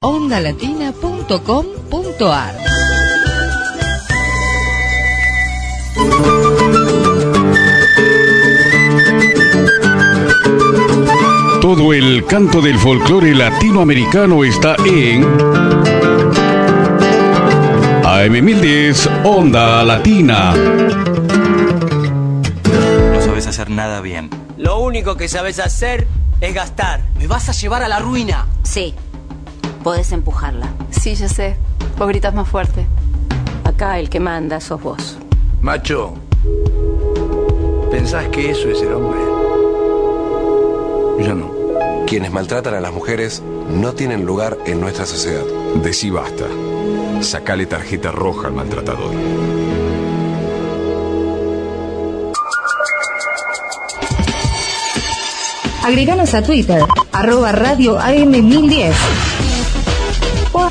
ondalatina.com.ar Todo el canto del folclore latinoamericano está en AM1010 Onda Latina. No sabes hacer nada bien. Lo único que sabes hacer es gastar. Me vas a llevar a la ruina. Sí. Podés empujarla. Sí, ya sé. Vos gritas más fuerte. Acá el que manda sos vos. Macho, ¿pensás que eso es el hombre? Yo no. Quienes maltratan a las mujeres no tienen lugar en nuestra sociedad. Decí basta. Sacale tarjeta roja al maltratador. Agreganos a Twitter, arroba radio AM1010 o a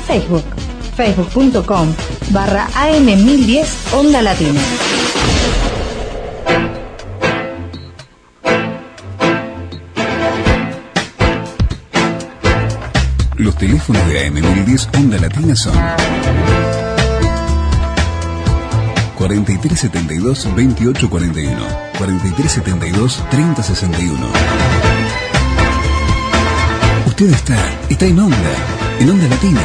Facebook, facebook.com barra AM1010 Onda Latina. Los teléfonos de AM1010 Onda Latina son 4372 2841 4372 3061 Usted está, está en Onda, en Onda Latina.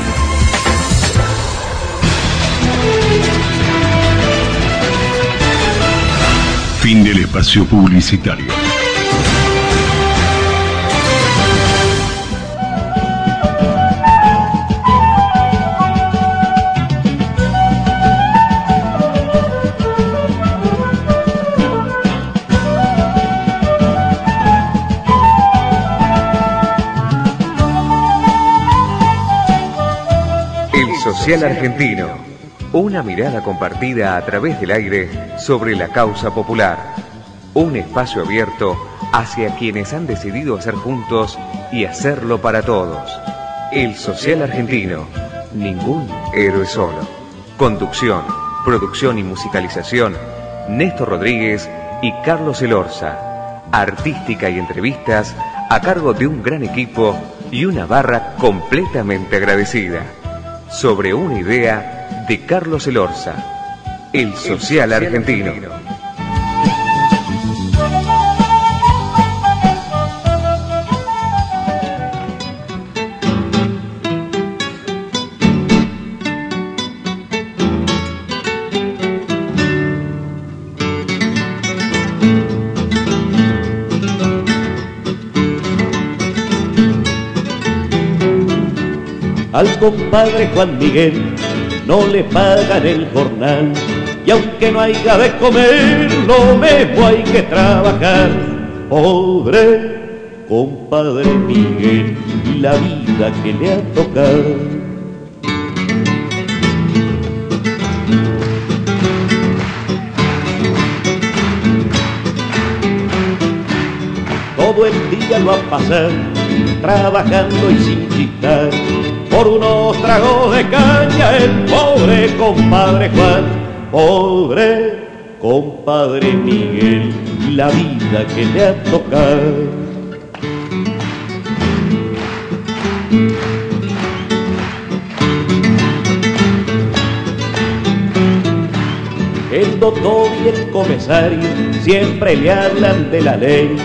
Fin del espacio publicitario. El Social Argentino. Una mirada compartida a través del aire sobre la causa popular. Un espacio abierto hacia quienes han decidido hacer juntos y hacerlo para todos. El Social Argentino. Ningún héroe solo. Conducción, producción y musicalización. Néstor Rodríguez y Carlos Elorza. Artística y entrevistas a cargo de un gran equipo y una barra completamente agradecida sobre una idea de Carlos Elorza, el social argentino. Al compadre Juan Miguel no le pagan el jornal y aunque no haya de comer, lo mismo hay que trabajar. Pobre compadre Miguel, la vida que le ha tocado. Todo el día lo ha pasado trabajando y sin quitar por unos tragos de caña el pobre compadre Juan, pobre compadre Miguel, la vida que le ha tocado. El doctor y el comisario siempre le hablan de la ley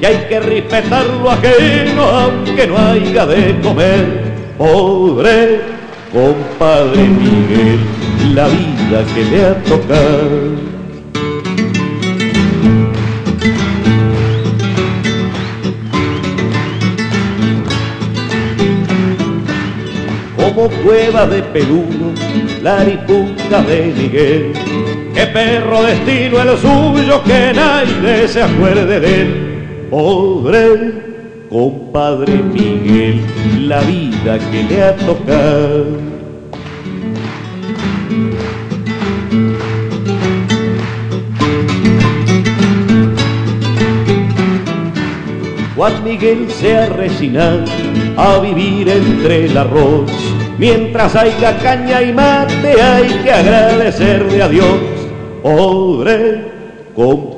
y hay que respetar lo ajeno aunque no haya de comer pobre compadre Miguel, la vida que le ha tocado. Como cueva de peludo, la ripuca de Miguel, que perro destino es lo suyo, que nadie se acuerde de él, pobre compadre Miguel, la vida que le ha tocado. Juan Miguel se ha resignado a vivir entre el arroz. Mientras haya caña y mate hay que agradecerle a Dios. Pobre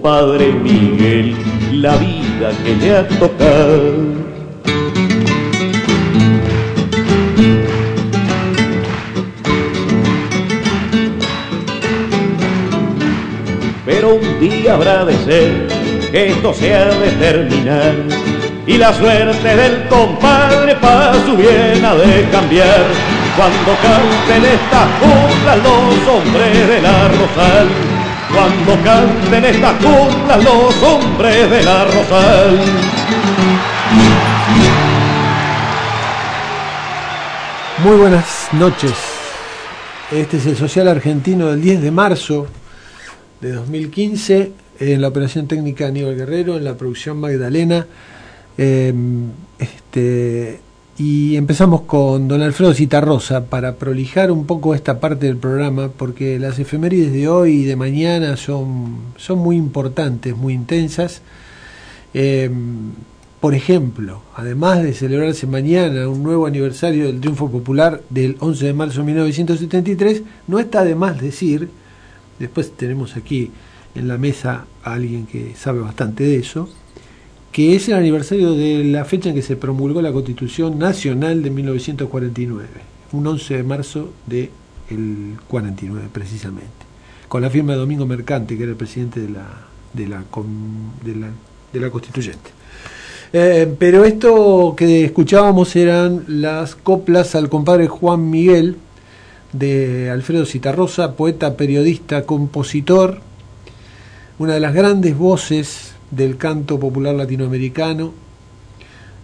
Padre Miguel, la vida que le ha tocado. Pero un día habrá de ser que esto se ha de terminar y la suerte del compadre para su bien ha de cambiar. Cuando canten estas juntas los hombres de la Rosal, cuando canten estas cumblas los hombres de la Rosal. Muy buenas noches. Este es el Social Argentino del 10 de marzo de 2015. En la operación técnica Aníbal Guerrero, en la producción Magdalena. Eh, este, y empezamos con don Alfredo Citarrosa para prolijar un poco esta parte del programa, porque las efemérides de hoy y de mañana son, son muy importantes, muy intensas. Eh, por ejemplo, además de celebrarse mañana un nuevo aniversario del triunfo popular del 11 de marzo de 1973, no está de más decir, después tenemos aquí en la mesa a alguien que sabe bastante de eso, que es el aniversario de la fecha en que se promulgó la Constitución Nacional de 1949, un 11 de marzo del 49 precisamente, con la firma de Domingo Mercante, que era el presidente de la, de la, de la, de la Constituyente. Eh, pero esto que escuchábamos eran las coplas al compadre Juan Miguel de Alfredo Citarrosa, poeta, periodista, compositor, una de las grandes voces del canto popular latinoamericano.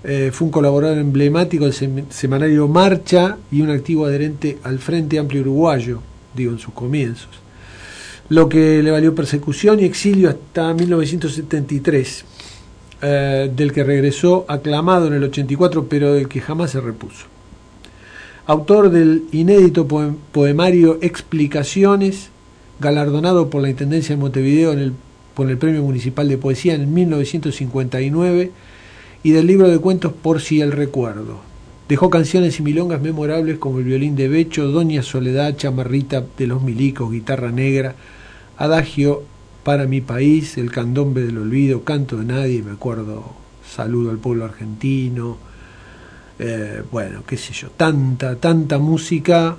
Eh, fue un colaborador emblemático del semanario Marcha y un activo adherente al Frente Amplio Uruguayo, digo, en sus comienzos. Lo que le valió persecución y exilio hasta 1973 eh, del que regresó aclamado en el 84, pero del que jamás se repuso. Autor del inédito poemario Explicaciones, galardonado por la Intendencia de Montevideo en el, por el Premio Municipal de Poesía en 1959, y del libro de cuentos Por si el recuerdo. Dejó canciones y milongas memorables como El violín de Becho, Doña Soledad, Chamarrita de los Milicos, Guitarra Negra, Adagio para mi país, el candombe del olvido, canto de nadie, me acuerdo, saludo al pueblo argentino, eh, bueno, qué sé yo, tanta, tanta música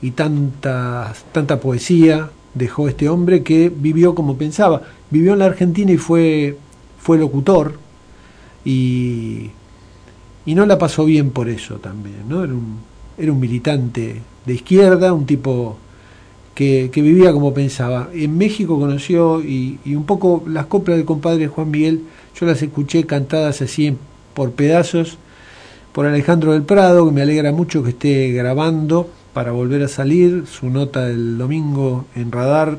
y tanta, tanta poesía dejó este hombre que vivió como pensaba, vivió en la Argentina y fue, fue locutor y, y no la pasó bien por eso también, ¿no? Era un, era un militante de izquierda, un tipo que, vivía como pensaba. En México conoció y, un poco las coplas del compadre Juan Miguel, yo las escuché cantadas así por pedazos por Alejandro del Prado, que me alegra mucho que esté grabando para volver a salir. Su nota del domingo en Radar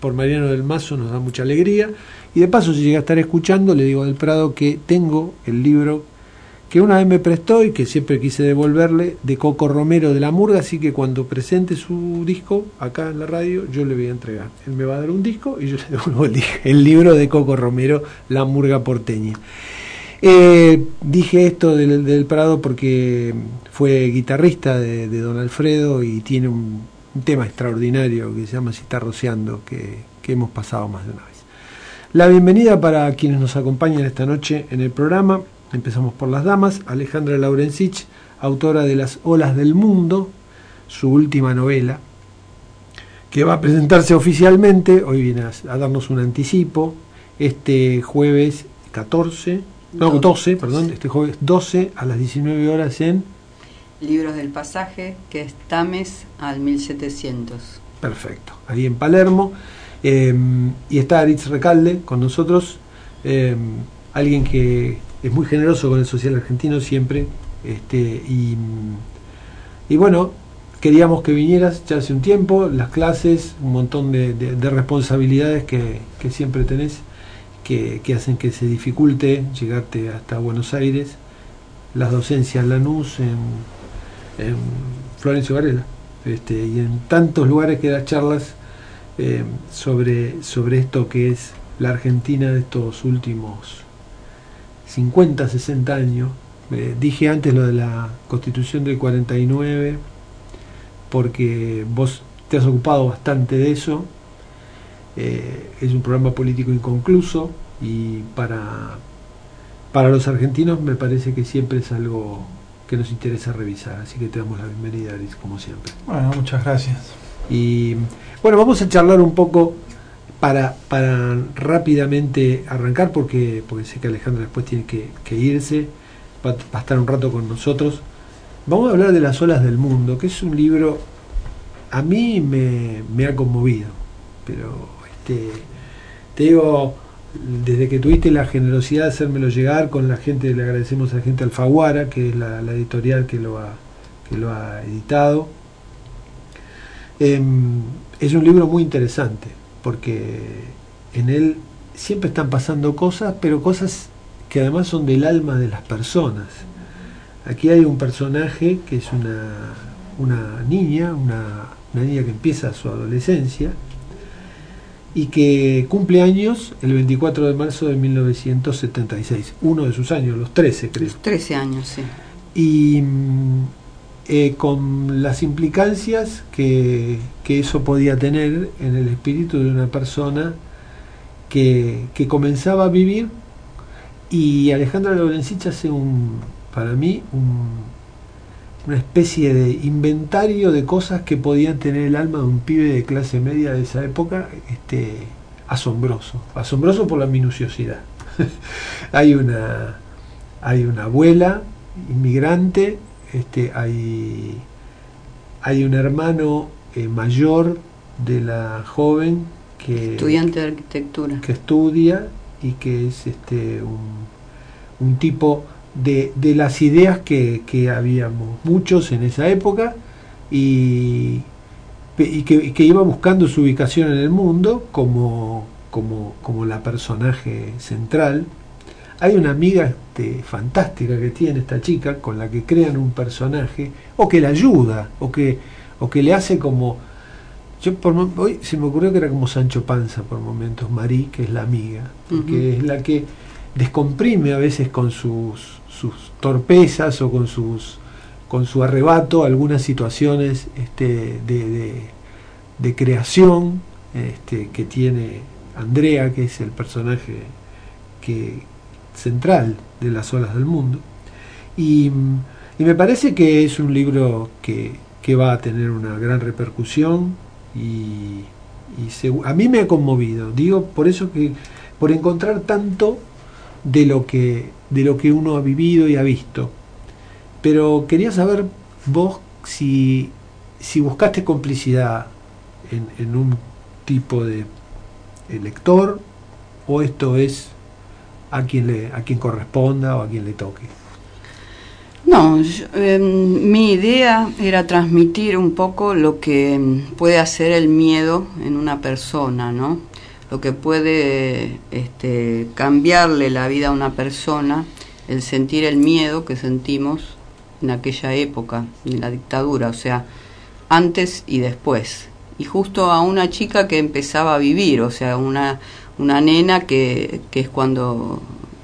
por Mariano del Mazo nos da mucha alegría. Y de paso, si llega a estar escuchando, le digo del Prado que tengo el libro que una vez me prestó y que siempre quise devolverle, de Coco Romero de la Murga, así que cuando presente su disco acá en la radio, yo le voy a entregar. Él me va a dar un disco y yo le devuelvo el, libro de Coco Romero, La Murga Porteña. Eh, dije esto del, Prado porque fue guitarrista de, Don Alfredo y tiene un, tema extraordinario que se llama Si está rociando, que, hemos pasado más de una vez. La bienvenida para quienes nos acompañan esta noche en el programa. Empezamos por las damas. Alejandra Laurencich, autora de Las olas del mundo, su última novela, que va a presentarse oficialmente, hoy viene a, darnos un anticipo, este jueves 14, no, 12, perdón, este jueves 12 a las 19 horas en... Libros del Pasaje, que es Tames al 1700. Perfecto, ahí en Palermo. Em, y está Aritz Recalde con nosotros, em, alguien que es muy generoso con el social argentino siempre. Este, y, y bueno, queríamos que vinieras ya hace un tiempo, las clases, un montón de, responsabilidades que, siempre tenés, que, hacen que se dificulte llegarte hasta Buenos Aires, las docencias en Lanús, en, en Florencio Varela, este, y en tantos lugares que das charlas eh, sobre, sobre esto que es la Argentina de estos últimos 50, 60 años. Eh, dije antes lo de la constitución del 49, porque vos te has ocupado bastante de eso. Eh, es un programa político inconcluso y para, para los argentinos me parece que siempre es algo que nos interesa revisar. Así que te damos la bienvenida, Aris, como siempre. Bueno, muchas gracias. Y bueno, vamos a charlar un poco para, para rápidamente arrancar, porque, porque sé que Alejandra después tiene que, que irse, va, va, a estar un rato con nosotros, vamos a hablar de Las olas del mundo, que es un libro, a mí me, me ha conmovido, pero este, te digo, desde que tuviste la generosidad de hacérmelo llegar con la gente, le agradecemos a la gente Alfaguara, que es la, editorial que lo ha, que lo ha editado. Eh, es un libro muy interesante, porque en él siempre están pasando cosas, pero cosas que además son del alma de las personas. Aquí hay un personaje que es una, una niña, una niña que empieza su adolescencia, y que cumple años el 24 de marzo de 1976, uno de sus años, los 13 creo. Los 13 años, sí. Y eh, con las implicancias que, que, eso podía tener en el espíritu de una persona que, que comenzaba a vivir y Alejandra Lorencich hace un, para mí, un, una especie de inventario de cosas que podían tener el alma de un pibe de clase media de esa época, este, asombroso, asombroso por la minuciosidad. hay una hay una abuela inmigrante, este, hay hay un hermano eh, mayor de la joven que estudiante de arquitectura que estudia y que es este un, un tipo de, de las ideas que, que, habíamos muchos en esa época y, y, que, y, que, iba buscando su ubicación en el mundo como, como, como la personaje central. Hay una amiga este, fantástica que tiene esta chica con la que crean un personaje o que la ayuda o que, o que le hace como... Yo por, hoy se me ocurrió que era como Sancho Panza por momentos, Marí, que es la amiga, que uh -huh. es la que descomprime a veces con sus torpezas o con sus con su arrebato algunas situaciones este, de, de, creación este, que tiene Andrea, que es el personaje que, central de las olas del mundo. Y, y me parece que es un libro que, que, va a tener una gran repercusión y, y a mí me ha conmovido. Digo, por eso que, por encontrar tanto de lo que de lo que uno ha vivido y ha visto. Pero quería saber vos si, si buscaste complicidad en, en un tipo de lector o esto es a quien le a quien corresponda o a quien le toque. No, yo, eh, mi idea era transmitir un poco lo que puede hacer el miedo en una persona, ¿no? Lo que puede este, cambiarle la vida a una persona, el sentir el miedo que sentimos en aquella época, en la dictadura, o sea, antes y después. Y justo a una chica que empezaba a vivir, o sea, una, una nena que, que es cuando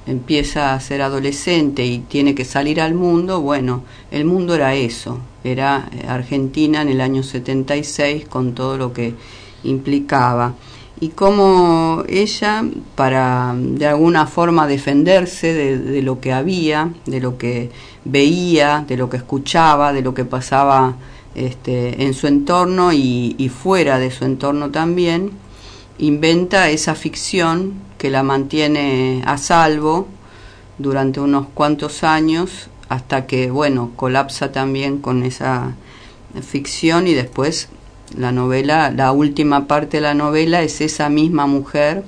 empieza a ser adolescente y tiene que salir al mundo, bueno, el mundo era eso, era Argentina en el año 76 con todo lo que implicaba y cómo ella, para de alguna forma defenderse de, lo que había, de lo que veía, de lo que escuchaba, de lo que pasaba este, en su entorno y, y fuera de su entorno también, inventa esa ficción que la mantiene a salvo durante unos cuantos años hasta que, bueno, colapsa también con esa ficción y después la novela, la última parte de la novela es esa misma mujer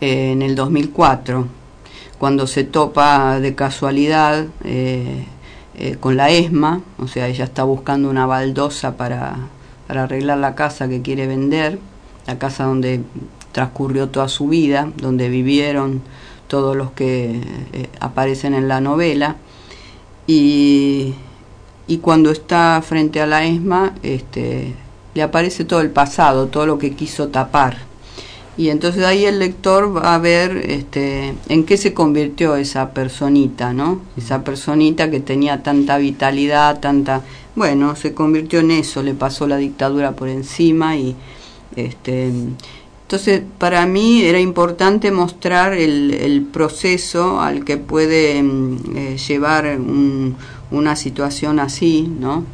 eh, en el 2004, cuando se topa de casualidad eh, eh, con la ESMA, o sea, ella está buscando una baldosa para, para arreglar la casa que quiere vender, la casa donde transcurrió toda su vida, donde vivieron todos los que aparecen en la novela, y y cuando está frente a la ESMA este, le aparece todo el pasado, todo lo que quiso tapar. Y entonces ahí el lector va a ver este, en qué se convirtió esa personita, ¿no? Esa personita que tenía tanta vitalidad, tanta... Bueno, se convirtió en eso, le pasó la dictadura por encima y... Este, entonces, para mí era importante mostrar el, el proceso al que puede eh, llevar un, una situación así, ¿no?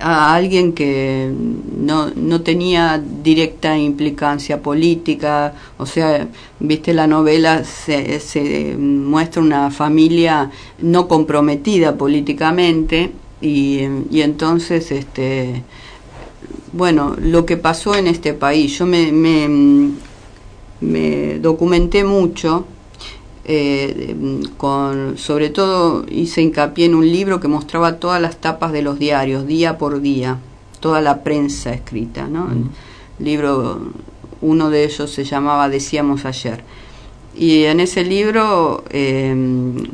a alguien que no, no tenía directa implicancia política, o sea, viste la novela, se, se muestra una familia no comprometida políticamente y, y entonces, este, bueno, lo que pasó en este país, yo me, me, me documenté mucho eh, con, sobre todo hice hincapié en un libro que mostraba todas las tapas de los diarios, día por día, toda la prensa escrita. ¿no? El libro, uno de ellos se llamaba Decíamos ayer. Y en ese libro eh,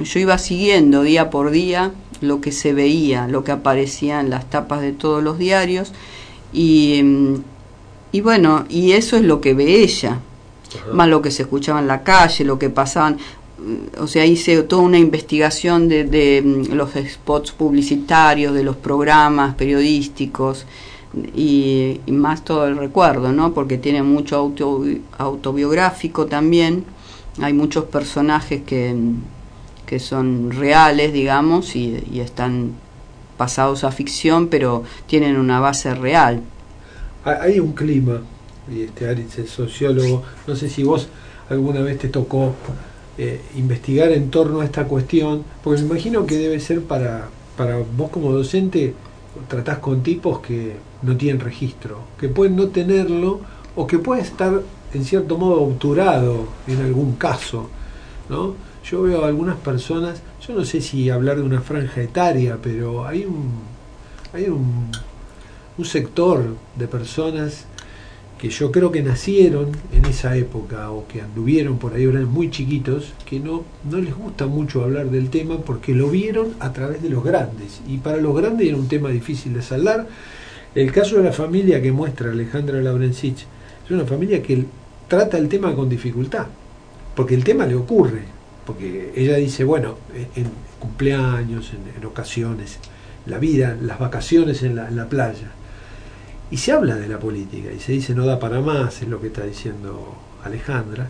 yo iba siguiendo día por día lo que se veía, lo que aparecía en las tapas de todos los diarios. Y, y bueno, y eso es lo que ve ella, más lo que se escuchaba en la calle, lo que pasaban o sea, hice toda una investigación de, de, mm, los spots publicitarios, de los programas periodísticos y, y, más todo el recuerdo, ¿no? Porque tiene mucho auto, autobiográfico también. Hay muchos personajes que, que son reales, digamos, y, y están pasados a ficción, pero tienen una base real. Hay un clima, y este Aritz es sociólogo, no sé si vos alguna vez te tocó eh, investigar en torno a esta cuestión, porque me imagino que debe ser para, para vos como docente, tratás con tipos que no tienen registro, que pueden no tenerlo o que puede estar en cierto modo obturado en algún caso, ¿no? Yo veo a algunas personas, yo no sé si hablar de una franja etaria, pero hay un, hay un, un sector de personas que yo creo que nacieron en esa época o que anduvieron por ahí, eran muy chiquitos, que no, no les gusta mucho hablar del tema porque lo vieron a través de los grandes. Y para los grandes era un tema difícil de saldar. El caso de la familia que muestra Alejandra Laurencich es una familia que trata el tema con dificultad, porque el tema le ocurre, porque ella dice, bueno, en cumpleaños, en, en ocasiones, la vida, las vacaciones en la, en la playa y se habla de la política y se dice no da para más, es lo que está diciendo Alejandra.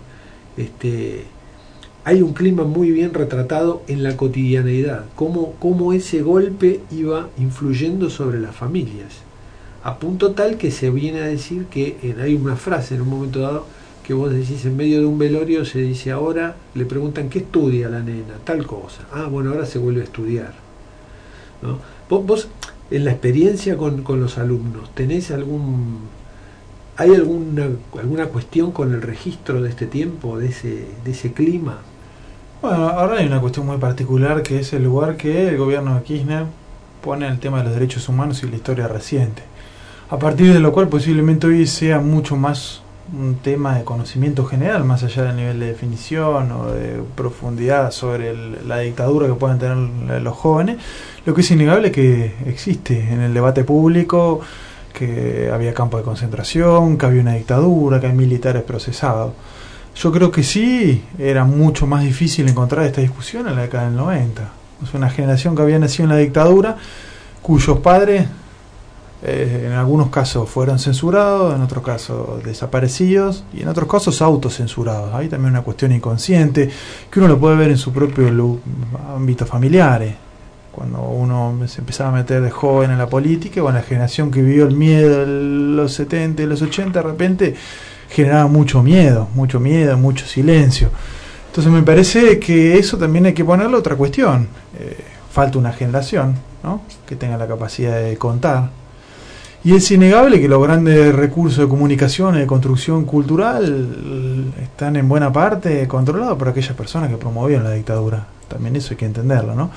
Este, hay un clima muy bien retratado en la cotidianeidad, cómo, cómo ese golpe iba influyendo sobre las familias, a punto tal que se viene a decir que en, hay una frase en un momento dado que vos decís en medio de un velorio, se dice ahora, le preguntan qué estudia la nena, tal cosa, ah bueno, ahora se vuelve a estudiar. ¿no? Vos, en la experiencia con, con los alumnos, ¿tenés algún ¿Hay alguna, alguna cuestión con el registro de este tiempo, de ese, de ese clima? Bueno, ahora hay una cuestión muy particular que es el lugar que el gobierno de Kirchner pone el tema de los derechos humanos y la historia reciente. A partir de lo cual posiblemente hoy sea mucho más un tema de conocimiento general, más allá del nivel de definición o de profundidad sobre el, la dictadura que puedan tener los jóvenes, lo que es innegable que existe en el debate público que había campos de concentración, que había una dictadura, que hay militares procesados. Yo creo que sí era mucho más difícil encontrar esta discusión en la década del 90. Es una generación que había nacido en la dictadura, cuyos padres eh, en algunos casos fueron censurados, en otros casos desaparecidos y en otros casos autocensurados. Hay también una cuestión inconsciente que uno lo puede ver en su propio ámbito familiar. Eh cuando uno se empezaba a meter de joven en la política, bueno, la generación que vivió el miedo de los 70 y los 80, de repente generaba mucho miedo, mucho miedo, mucho silencio. Entonces me parece que eso también hay que ponerle otra cuestión. Eh, falta una generación ¿no? que tenga la capacidad de contar. Y es innegable que los grandes recursos de comunicación y de construcción cultural están en buena parte controlados por aquellas personas que promovían la dictadura. También eso hay que entenderlo, ¿no?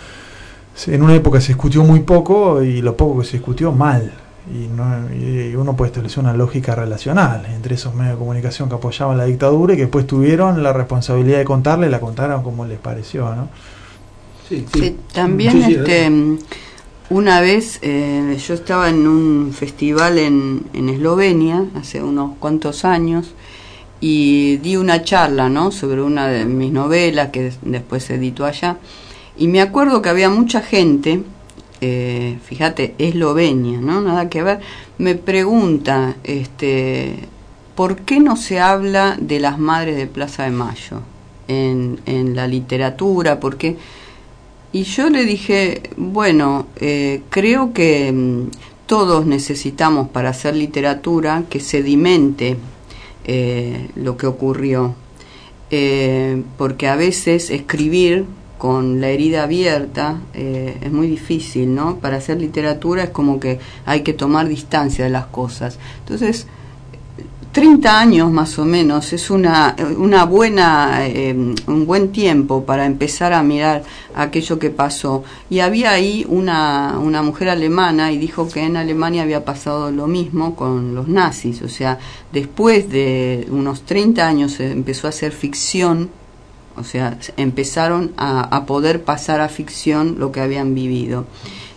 en una época se discutió muy poco y lo poco que se discutió mal. Y, no, y uno puede establecer una lógica relacional entre esos medios de comunicación que apoyaban la dictadura y que después tuvieron la responsabilidad de contarle y la contaron como les pareció. ¿no? Sí, sí. sí también sí, este, una vez eh, yo estaba en un festival en, en Eslovenia hace unos cuantos años y di una charla ¿no? sobre una de mis novelas que después se editó allá y me acuerdo que había mucha gente, eh, fíjate, Eslovenia, ¿no? Nada que ver, me pregunta, este, ¿por qué no se habla de las madres de Plaza de Mayo en, en la literatura? Porque y yo le dije, bueno, eh, creo que mm, todos necesitamos para hacer literatura que sedimente eh, lo que ocurrió, eh, porque a veces escribir con la herida abierta eh, es muy difícil, ¿no? Para hacer literatura es como que hay que tomar distancia de las cosas. Entonces, 30 años más o menos es una, una buena, eh, un buen tiempo para empezar a mirar aquello que pasó. Y había ahí una, una mujer alemana y dijo que en Alemania había pasado lo mismo con los nazis. O sea, después de unos 30 años se empezó a hacer ficción, o sea, empezaron a, a poder pasar a ficción lo que habían vivido.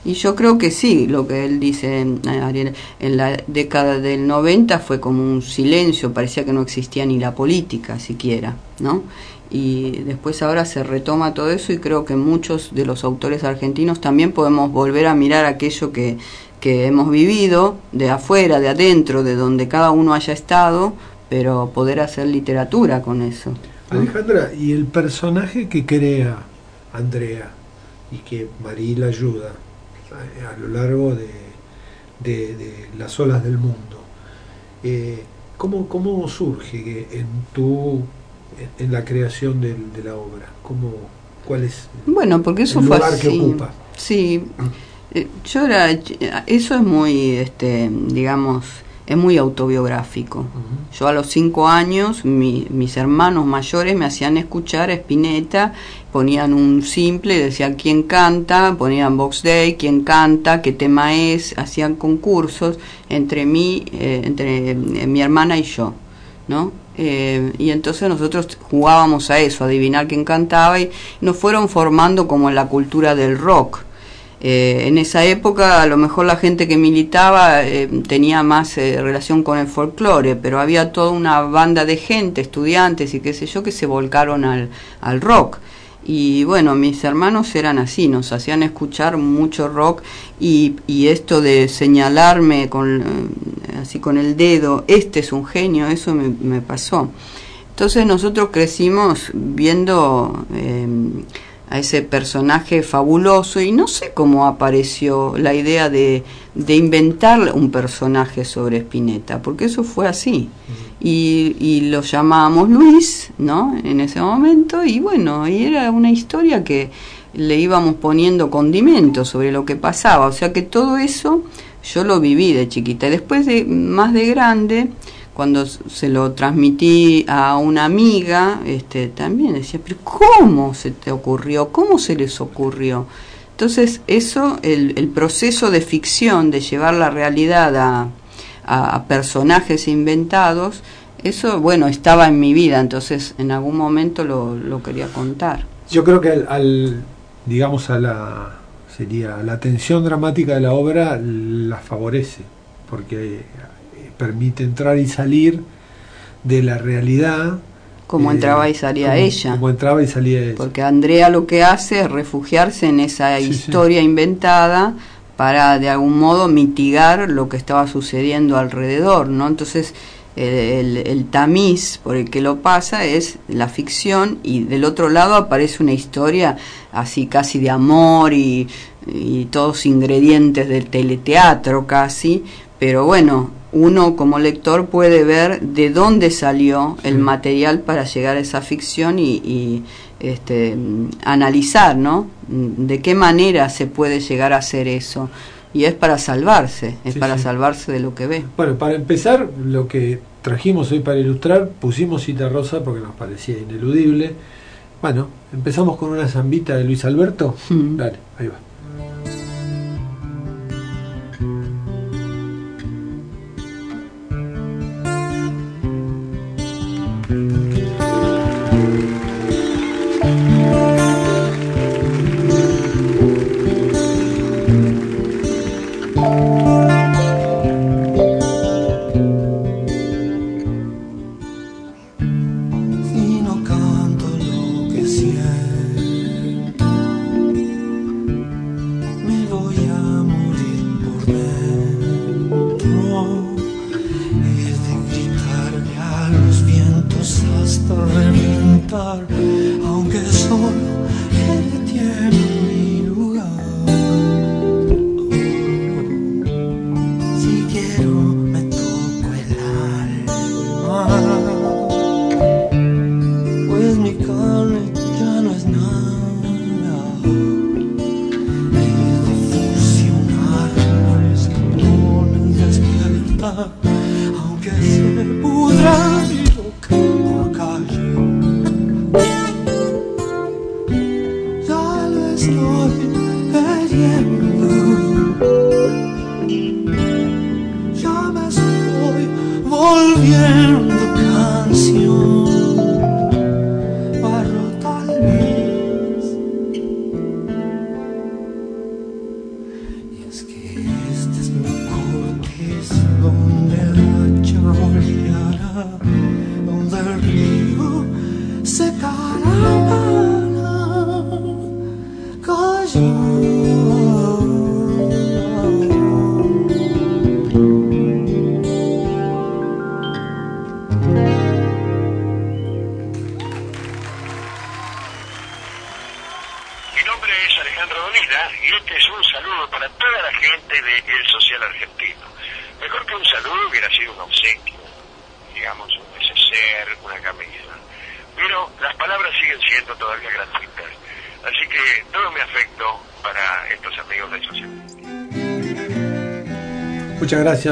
Y yo creo que sí, lo que él dice, Ariel, en la década del 90 fue como un silencio, parecía que no existía ni la política siquiera, ¿no? Y después ahora se retoma todo eso y creo que muchos de los autores argentinos también podemos volver a mirar aquello que, que hemos vivido de afuera, de adentro, de donde cada uno haya estado, pero poder hacer literatura con eso. Alejandra, ¿y el personaje que crea Andrea y que Marila ayuda? A, lo largo de, de, de, las olas del mundo. Eh, ¿cómo, ¿Cómo surge en tu en, en la creación de, de, la obra? ¿Cómo, ¿Cuál es bueno, porque eso el fue lugar así. que ocupa? Sí, eh, yo era, eso es muy, este, digamos, es muy autobiográfico. Uh -huh. Yo a los cinco años, mi, mis hermanos mayores me hacían escuchar Spinetta, ponían un simple, decían quién canta, ponían Box Day, quién canta, qué tema es, hacían concursos entre mí, eh, entre eh, mi hermana y yo, ¿no? Eh, y entonces nosotros jugábamos a eso, a adivinar quién cantaba y nos fueron formando como en la cultura del rock. Eh, en esa época a lo mejor la gente que militaba eh, tenía más eh, relación con el folclore, pero había toda una banda de gente, estudiantes y qué sé yo, que se volcaron al, al rock. Y bueno, mis hermanos eran así, nos hacían escuchar mucho rock y, y esto de señalarme con, así con el dedo, este es un genio, eso me, me pasó. Entonces nosotros crecimos viendo eh, a ese personaje fabuloso y no sé cómo apareció la idea de, de inventar un personaje sobre Spinetta, porque eso fue así. Y, y, lo llamábamos Luis, ¿no? En ese momento, y bueno, y era una historia que le íbamos poniendo condimentos sobre lo que pasaba, o sea que todo eso yo lo viví de chiquita. Y después de más de grande, cuando se lo transmití a una amiga, este, también decía, pero ¿cómo se te ocurrió? ¿Cómo se les ocurrió? Entonces, eso, el, proceso de ficción, de llevar la realidad a, personajes inventados, eso, bueno, estaba en mi vida, entonces en algún momento lo, lo quería contar. Yo creo que al, al, digamos, a la, sería, la tensión dramática de la obra la favorece, porque permite entrar y salir de la realidad. Como eh, entraba y salía como, ella. Como entraba y salía ella. Porque Andrea lo que hace es refugiarse en esa sí, historia sí. inventada para de algún modo mitigar lo que estaba sucediendo alrededor, ¿no? Entonces el, el, el, tamiz por el que lo pasa es la ficción y del otro lado aparece una historia así casi de amor y, y todos ingredientes del teleteatro casi, pero bueno, uno como lector puede ver de dónde salió el material para llegar a esa ficción y, y este, analizar, ¿no? De qué manera se puede llegar a hacer eso. Y es para salvarse, es sí, para sí. salvarse de lo que ve. Bueno, para empezar, lo que trajimos hoy para ilustrar, pusimos Cita Rosa porque nos parecía ineludible. Bueno, empezamos con una zambita de Luis Alberto. Mm. Dale, ahí va.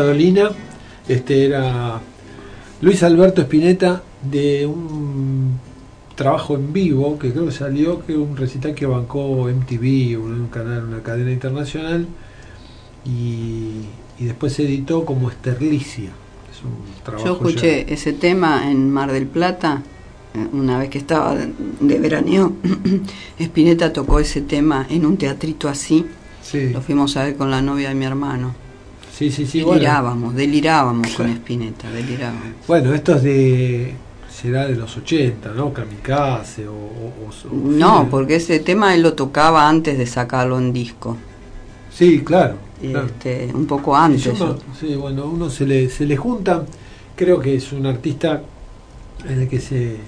Dolina. Este era Luis Alberto Spinetta de un trabajo en vivo que creo que salió, que un recital que bancó MTV, un canal, una cadena internacional, y, y después se editó como Esterlicia. Es un trabajo Yo escuché ya- ese tema en Mar del Plata, eh, una vez que estaba de, veraneo. Spinetta tocó ese tema en un teatrito así. Sí. Lo fuimos a ver con la novia de mi hermano. Sí, sí, sí. bueno. Delirábamos, delirábamos con Sí. Spinetta, delirábamos. Bueno, esto es de. será de los 80, ¿no? Kamikaze o. o- o- No, porque ese tema él lo tocaba antes de sacarlo en disco. Sí, claro. claro. Este, un poco antes. Sí, bueno, uno se le, se le junta. Creo que es un artista en el que se,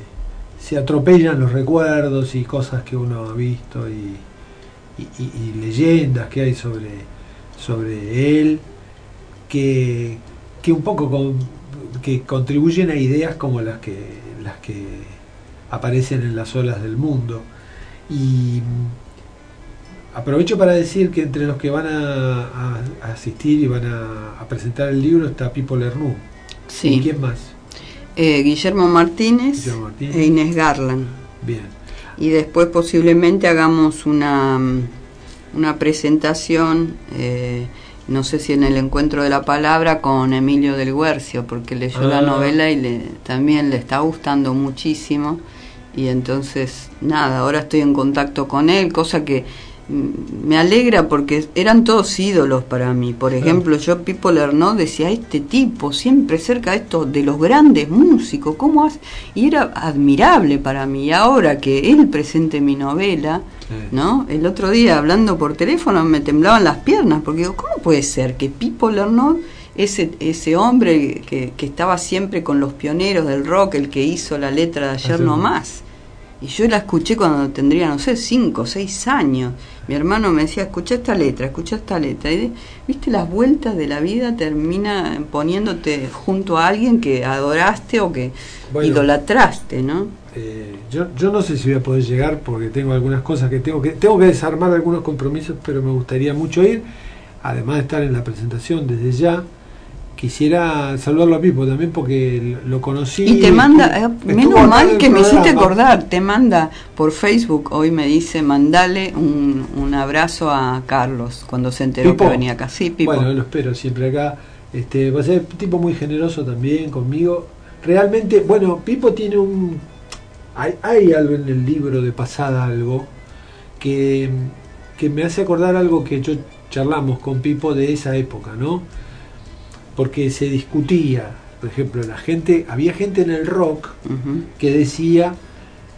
se atropellan los recuerdos y cosas que uno ha visto y, y- y- y leyendas que hay sobre, sobre él que, que un poco con- que contribuyen a ideas como las que, las que aparecen en las olas del mundo. Y aprovecho para decir que entre los que van a, a- a asistir y van a, a presentar el libro está Pipo Lernoux. Sí. ¿Y quién más? Eh, Guillermo Martínez, Guillermo Martínez. e Inés Garland. Bien. Y después posiblemente hagamos una, una presentación, eh, no sé si en el encuentro de la palabra, con Emilio del Guercio, porque leyó la Ah. novela y le, también le está gustando muchísimo. Y entonces, nada, ahora estoy en contacto con él, cosa que me alegra porque eran todos ídolos para mí. Por ejemplo, yo Pipo Lernoux decía, este tipo, siempre cerca de estos, de los grandes músicos, ¿cómo hace? Y era admirable para mí. Y ahora que él presente mi novela, ¿no? El otro día hablando por teléfono me temblaban las piernas, porque digo, ¿cómo puede ser que Pipo Lernoux, ese, ese hombre que, que estaba siempre con los pioneros del rock, el que hizo la letra de ayer no. más? Y yo la escuché cuando tendría, no sé, cinco o seis años. Mi hermano me decía, escucha esta letra, escucha esta letra. Y de- viste, las vueltas de la vida termina poniéndote junto a alguien que adoraste o que Bueno. idolatraste, ¿no? Eh, yo, yo no sé si voy a poder llegar porque tengo algunas cosas que tengo que tengo que desarmar algunos compromisos, pero me gustaría mucho ir. Además de estar en la presentación desde ya, quisiera saludarlo a Pipo también porque lo conocí. Y te manda, eh, menos mal que me hiciste acordar, te manda por Facebook, hoy me dice, mandale un, un abrazo a Carlos cuando se enteró Pipo. que venía acá. Sí, Pipo. Bueno, lo espero siempre acá. Este, va a ser un tipo muy generoso también conmigo. Realmente, bueno, Pipo tiene un. Hay, hay algo en el libro de pasada, algo que, que me hace acordar algo que yo charlamos con Pipo de esa época, ¿no? Porque se discutía, por ejemplo, la gente, había gente en el rock que decía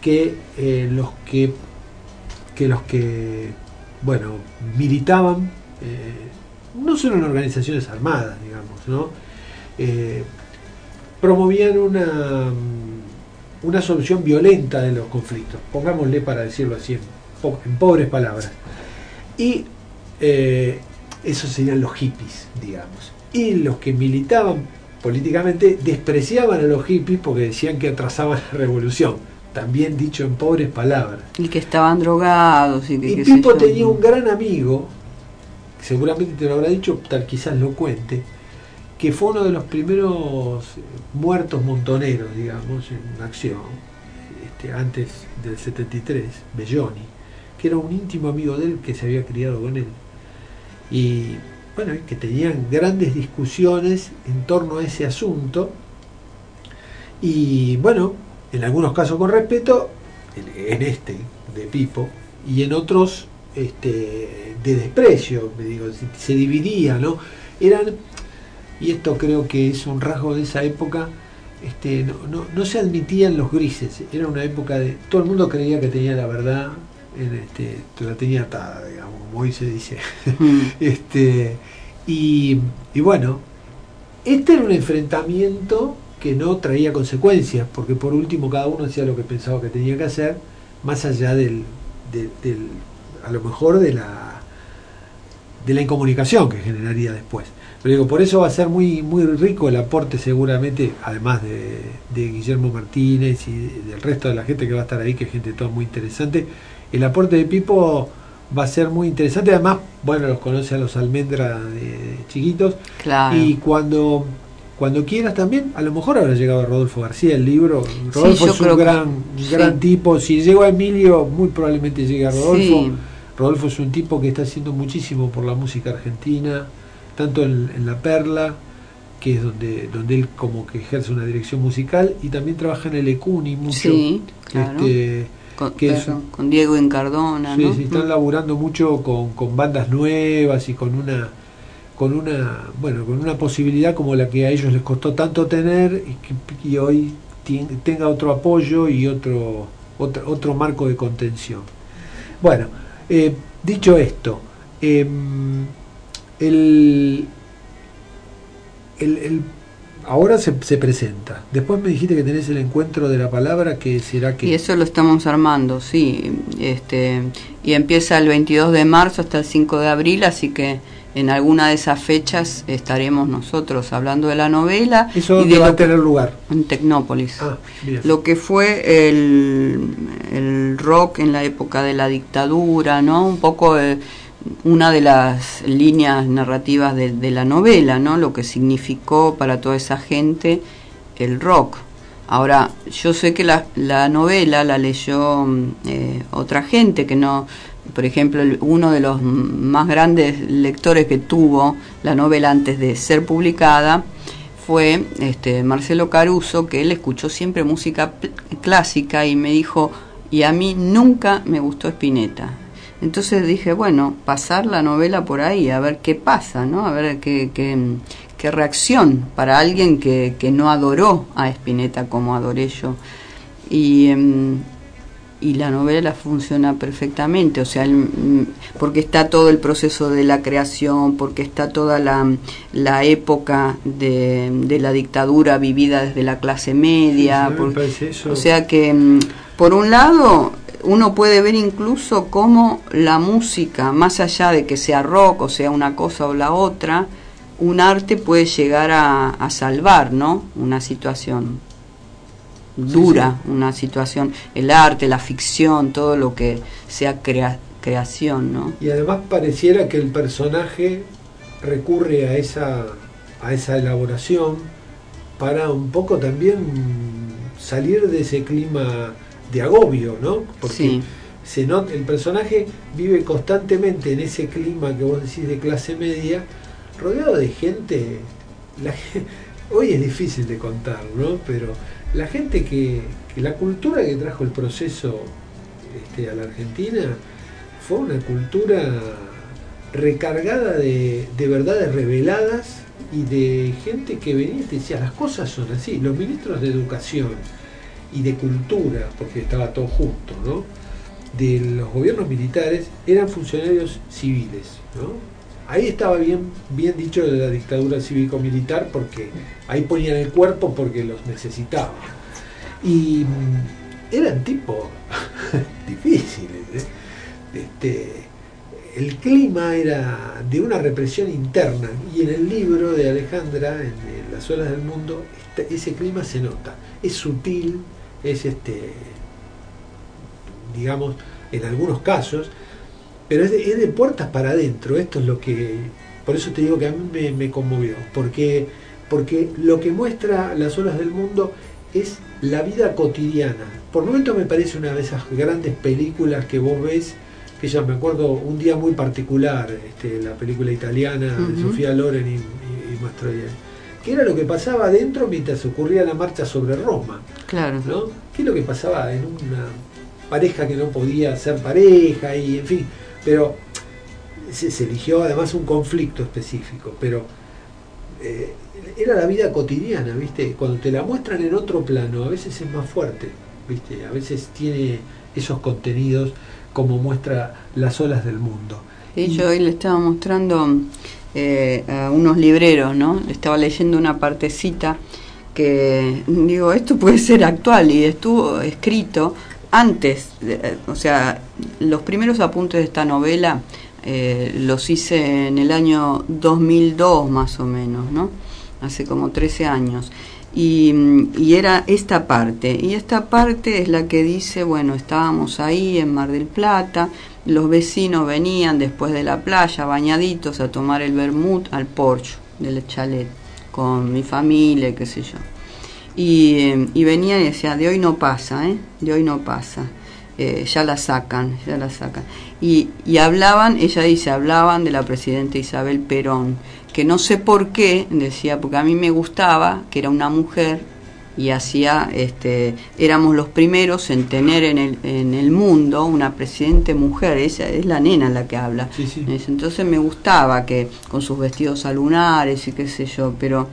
que eh, los que que los que bueno militaban eh, no solo en organizaciones armadas digamos no Eh, promovían una mm, una solución violenta de los conflictos pongámosle para decirlo así en, po- en pobres palabras. Y eh, esos serían los hippies digamos y los que militaban políticamente despreciaban a los hippies porque decían que atrasaban la revolución también dicho en pobres palabras Y que estaban drogados y que y Pipo tenía un gran amigo, seguramente te lo habrá dicho, tal quizás lo cuente, que fue uno de los primeros muertos montoneros, digamos, en acción, este, antes del 73, Belloni, que era un íntimo amigo de él que se había criado con él. Y bueno, que tenían grandes discusiones en torno a ese asunto. Y bueno, en algunos casos con respeto, en, este de Pipo, y en otros este, de desprecio, me digo, se dividía, ¿no? Eran, y esto creo que es un rasgo de esa época, este, no, no, no se admitían los grises, era una época de, todo el mundo creía que tenía la verdad, en este, la tenía atada, digamos, como hoy se dice. este, y, y bueno, este era un enfrentamiento que no traía consecuencias, porque por último cada uno hacía lo que pensaba que tenía que hacer, más allá del, de- del a lo mejor de la de la incomunicación que generaría después. Pero digo, por eso va a ser muy muy rico el aporte seguramente, además de, de Guillermo Martínez y del resto de la gente que va a estar ahí, que es gente toda muy interesante, el aporte de Pipo va a ser muy interesante, además, bueno, los conoce a los almendra de chiquitos, Claro. y cuando cuando quieras también, a lo mejor habrá llegado Rodolfo García, el libro. Rodolfo es un que- gran, sí. gran tipo. Si llegó a Emilio, muy probablemente llegue a Rodolfo. Sí. Rodolfo es un tipo que está haciendo muchísimo por la música argentina, tanto en, en La Perla, que es donde, donde él como que ejerce una dirección musical, y también trabaja en el ECUNI mucho. Sí, claro. Este, Con, claro, Diego Encardona, Sí, ¿no? sí, están laburando mucho con, con bandas nuevas y con una con una bueno con una posibilidad como la que a ellos les costó tanto tener y que y hoy tenga otro apoyo y otro otro, otro marco de contención bueno eh, dicho esto em, el, el, el- ahora se, se presenta después me dijiste que tenés el encuentro de la palabra que será que Y eso lo estamos armando, sí. Este, y empieza el 22 de marzo hasta el 5 de abril, así que en alguna de esas fechas estaremos nosotros hablando de la novela. eso y de va a tener lugar En Tecnópolis. Ah, bien. Lo que fue el, el rock en la época de la dictadura, ¿no? Un poco eh, una de las líneas narrativas de, la novela, ¿no? Lo que significó para toda esa gente el rock. Ahora, yo sé que la, la novela la leyó mm, eh, otra gente que no, por ejemplo, uno de los más grandes lectores que tuvo la novela antes de ser publicada fue este, Marcelo Caruso, que él escuchó siempre música clásica y me dijo, y a mí nunca me gustó Spinetta. Entonces dije, bueno, pasar la novela por ahí, a ver qué pasa, ¿no? A ver qué, qué, qué reacción para alguien que, que no adoró a Spinetta como adoré yo. Y, em, y la novela funciona perfectamente, o sea, el- mm, porque está todo el proceso de la creación, porque está toda la, la época de, de la dictadura vivida desde la clase media, Sí, por- o sea que, mm, por un lado, uno puede ver incluso cómo la música, más allá de que sea rock o sea una cosa o la otra, un arte puede llegar a, a salvar, ¿no? Una situación dura, una situación, el arte, la ficción, todo lo que sea crea- creación, ¿no? Y además pareciera que el personaje recurre a esa, a esa elaboración para un poco también salir de ese clima de agobio, ¿no? Porque Sí. se nota, el personaje vive constantemente en ese clima que vos decís de clase media, rodeado de gente. La, hoy es difícil de contar, ¿no? Pero la gente que, que la cultura que trajo el proceso este, a la Argentina fue una cultura recargada de, de verdades reveladas y de gente que venía y te decía, las cosas son así. Los ministros de educación y de cultura, porque estaba todo junto, ¿no? De los gobiernos militares eran funcionarios civiles, ¿no? Ahí estaba bien, bien dicho de la dictadura cívico-militar porque ahí ponían el cuerpo porque los necesitaban. Y mm, eran tipos difíciles. ¿eh? Este, el clima era de una represión interna y en el libro de Alejandra, en, en Las olas del mundo, está- ese clima se nota. Es sutil, es este, digamos, en algunos casos, pero es de, es de puertas para adentro. Esto es lo que, por eso te digo que a mí me, me conmovió, porque, porque lo que muestra Las olas del mundo es la vida cotidiana. Por momento me parece una de esas grandes películas que vos ves, que ya me acuerdo un día muy particular, este, la película italiana de. Sofía Loren y, y, y Mastroianni, que era lo que pasaba adentro mientras ocurría la marcha sobre Roma. Claro. ¿no? ¿Qué es lo que pasaba en una pareja que no podía ser pareja y en fin? pero se, se eligió además un conflicto específico, pero eh, era la vida cotidiana, ¿viste? Cuando te la muestran en otro plano, a veces es más fuerte, ¿viste? A veces tiene esos contenidos como muestra las olas del mundo. Sí, yo hoy le estaba mostrando eh, a unos libreros, ¿no? Le estaba leyendo una partecita que digo, esto puede ser actual y estuvo escrito antes, de- o sea, los primeros apuntes de esta novela eh, los hice en el año 2002 más o menos, ¿no? Hace como 13 años. Y, mm, y era esta parte, y esta parte es la que dice, bueno, estábamos ahí en Mar del Plata, los vecinos venían después de la playa, bañaditos, a tomar el vermut al porche del chalet, con mi familia, qué sé yo. Y, y venían y decían, de hoy no pasa, ¿eh? De hoy no pasa. Eh, ya la sacan, ya la sacan. Y, y hablaban, ella dice, hablaban de la presidenta Isabel Perón, que no sé por qué, decía, porque a mí me gustaba, que era una mujer y hacía, este, éramos los primeros en tener en el, en el mundo una presidente mujer, esa es la nena la que habla. Es- Entonces me gustaba que con sus vestidos alunares y qué sé yo, pero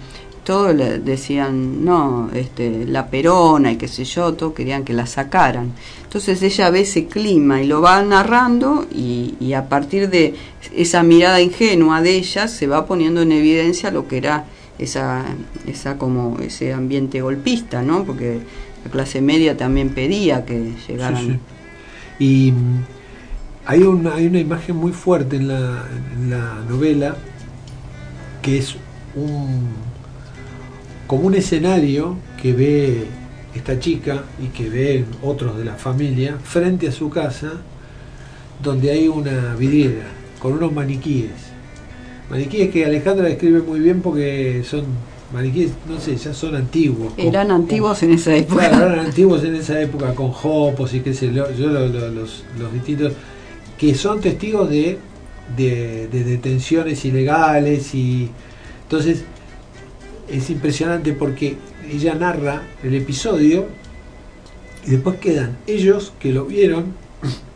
todos le decían, no, este, la perona y qué sé yo, todos querían que la sacaran. Entonces ella ve ese clima y lo va narrando y, y a partir de esa mirada ingenua de ella se va poniendo en evidencia lo que era esa, esa como ese ambiente golpista, ¿no? Porque la clase media también pedía que llegaran. Y mm, hay una, hay una imagen muy fuerte en la, en la novela que es un como un escenario que ve esta chica y que ven otros de la familia frente a su casa donde hay una vidriera con unos maniquíes. Maniquíes que Alejandra describe muy bien porque son maniquíes, no sé, ya son antiguos. con- Eran antiguos en esa época. Claro, eran antiguos en esa época con jopos y qué sé yo, yo lo- lo- los, los distintos que son testigos de, de, de detenciones ilegales y entonces es impresionante porque ella narra el episodio y después quedan ellos que lo vieron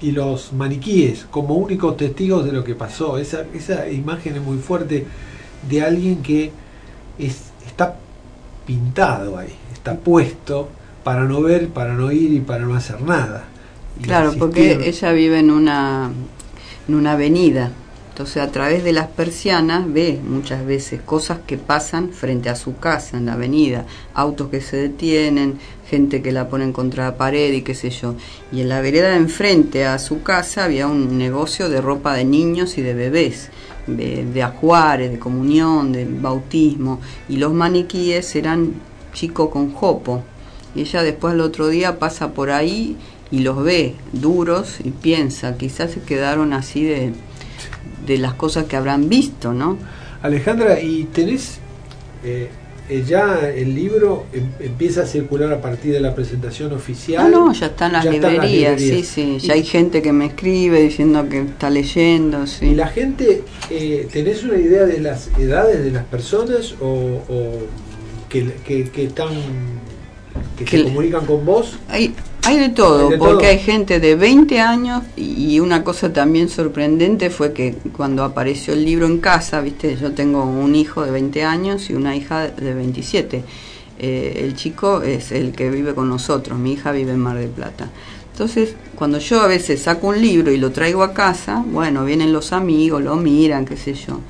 y los maniquíes como únicos testigos de lo que pasó. Esa, esa imagen es muy fuerte de alguien que es, está pintado ahí, está puesto para no ver, para no ir y para no hacer nada. Y Claro, asistir- porque ella vive en una, en una avenida. Entonces, a través de las persianas ve muchas veces cosas que pasan frente a su casa, en la avenida. Autos que se detienen, gente que la ponen contra la pared y qué sé yo. Y en la vereda enfrente a su casa había un negocio de ropa de niños y de bebés, de, de ajuares, de comunión, de bautismo. Y los maniquíes eran chico con jopo. Y ella después al otro día pasa por ahí y los ve duros y piensa, quizás se quedaron así de, de las cosas que habrán visto, ¿no? Alejandra, ¿y tenés eh, eh, ya el libro em- empieza a circular a partir de la presentación No, oficial? no, ya están las Ya están las librerías, sí, sí, ya hay gente que me escribe diciendo que está leyendo, sí. ¿Y la gente, eh, tenés una idea de las edades de las personas o, o que, que, que están, que, Que se comunican con vos? Hay, hay de todo, Hay de porque todo. hay gente de 20 años y una cosa también sorprendente fue que cuando apareció el libro en casa, viste, yo tengo un hijo de 20 años y una hija de 27. Eh, el chico es el que vive con nosotros, mi hija vive en Mar del Plata. Entonces, cuando yo a veces saco un libro y lo traigo a casa, bueno, vienen los amigos, lo miran, qué sé yo.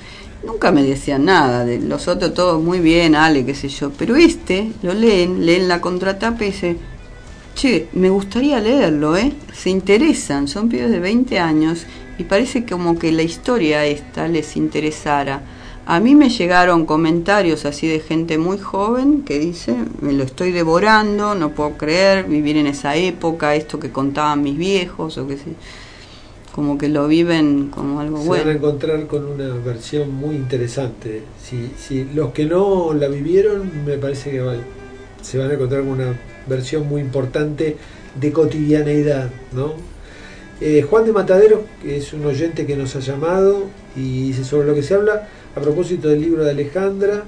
Nunca me decían nada, de los otros todos muy bien, Ale, qué sé yo. Pero este lo leen, leen la contratapa y dice, che, me gustaría leerlo, ¿eh? Se interesan, son pibes de 20 años y parece como que la historia esta les interesara. A mí me llegaron comentarios así de gente muy joven que dice, me lo estoy devorando, no puedo creer, vivir en esa época, esto que contaban mis viejos o qué sé. Como que lo viven como algo Se van a bueno. encontrar con una versión muy interesante. Si, si los que no la vivieron, me parece que se van a encontrar con una versión muy importante de cotidianeidad, ¿no? Eh, Juan de Matadero, que es un oyente que nos ha llamado y dice sobre lo que se habla a propósito del libro de Alejandra,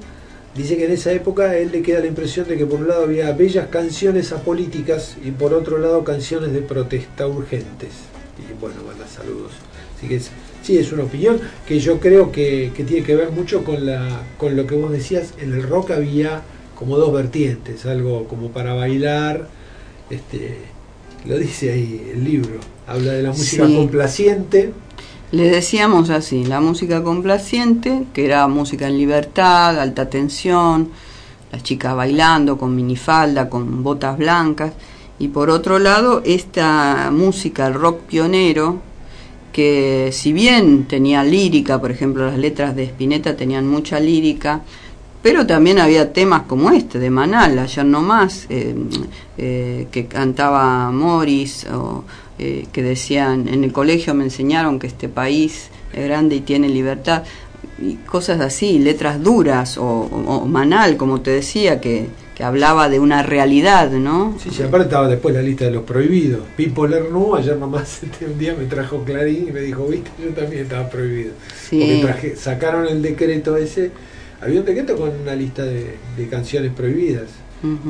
dice que en esa época a él le queda la impresión de que por un lado había bellas canciones apolíticas y por otro lado canciones de protesta urgentes. Y bueno, manda saludos. Así que sí, es una opinión que yo creo que, que tiene que ver mucho con, la, con lo que vos decías. En el rock había como dos vertientes, algo como para bailar, este, lo dice ahí el libro, habla de la música Sí. complaciente. Le decíamos así, la música complaciente, que era música en libertad, alta tensión, las chicas bailando con minifalda, con botas blancas, y por otro lado esta música, el rock pionero, que si bien tenía lírica, por ejemplo las letras de Spinetta tenían mucha lírica, pero también había temas como este de Manal, ayer no más, eh, eh, que cantaba Morris, o eh, que decían, en el colegio me enseñaron que este país es grande y tiene libertad, y cosas así, letras duras, o, o- o Manal, como te decía, que, que hablaba de una realidad, ¿no? Sí, sí, aparte estaba después la lista de los prohibidos. Pipo Lernu, ayer nomás este, un día me trajo Clarín y me dijo, viste, yo también estaba prohibido. Sí. Porque traje- sacaron el decreto ese, había un decreto con una lista de, de canciones prohibidas,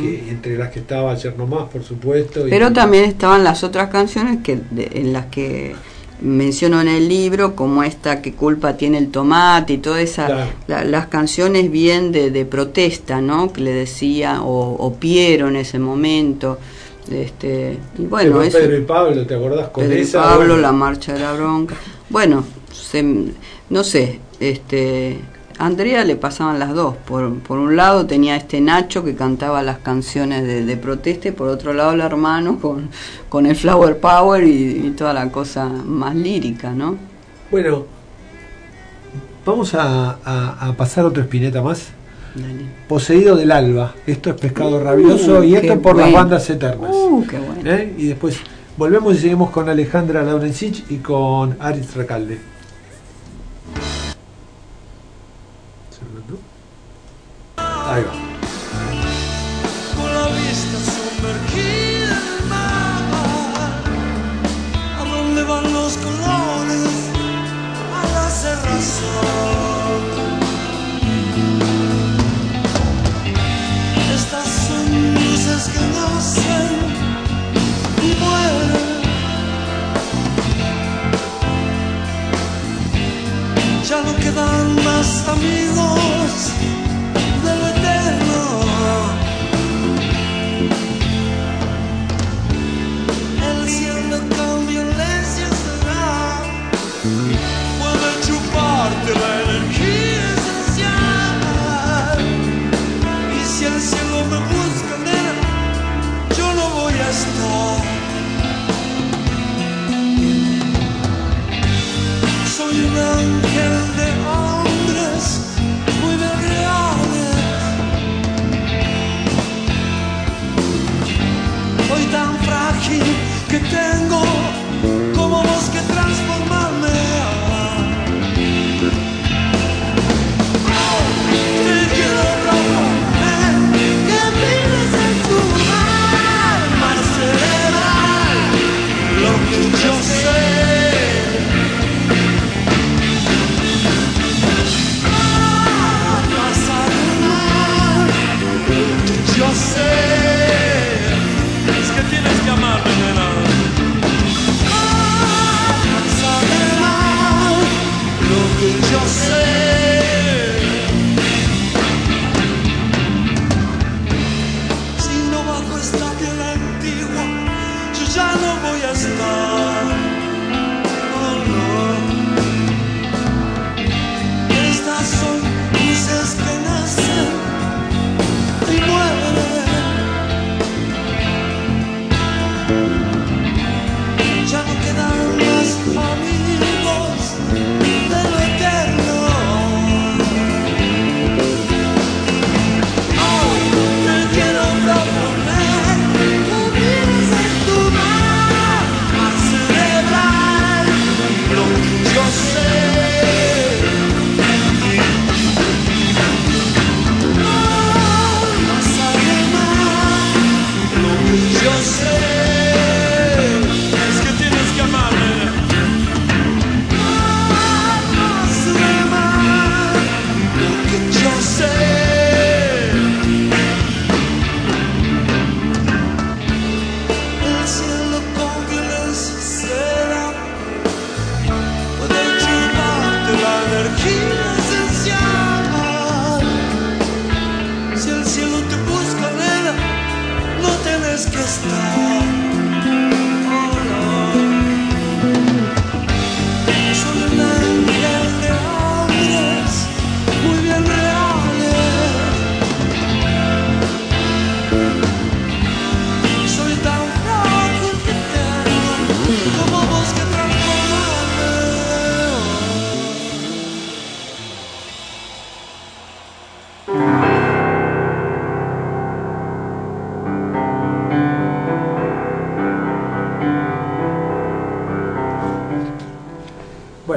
que entre las que estaba ayer nomás, por supuesto. y- Pero también estaban las otras canciones que de- en las que menciono en el libro, como esta que culpa tiene el tomate y todas esas, Claro. la- las canciones bien de, de protesta, ¿no? Que le decía, o, o Piero en ese momento. Este, y bueno, Pedro, eso, Pedro y Pablo, ¿te acordás con Pedro y esa? Pablo, Bueno, la marcha de la bronca. Bueno, se- no sé, este, a Andrea le pasaban las dos. Por, por un lado tenía este Nacho que cantaba las canciones de, de protesta y por otro lado el hermano con, con el Flower Power y, y toda la cosa más lírica, ¿no? Bueno, vamos a, a- a pasar otro espineta más. Poseído del alba. Esto es pescado rabioso y Uh, esto qué por las bandas eternas. Uh, qué bueno. ¿Eh? Y después volvemos y seguimos con Alejandra Laurencich y con Aritz Recalde. Ahí va.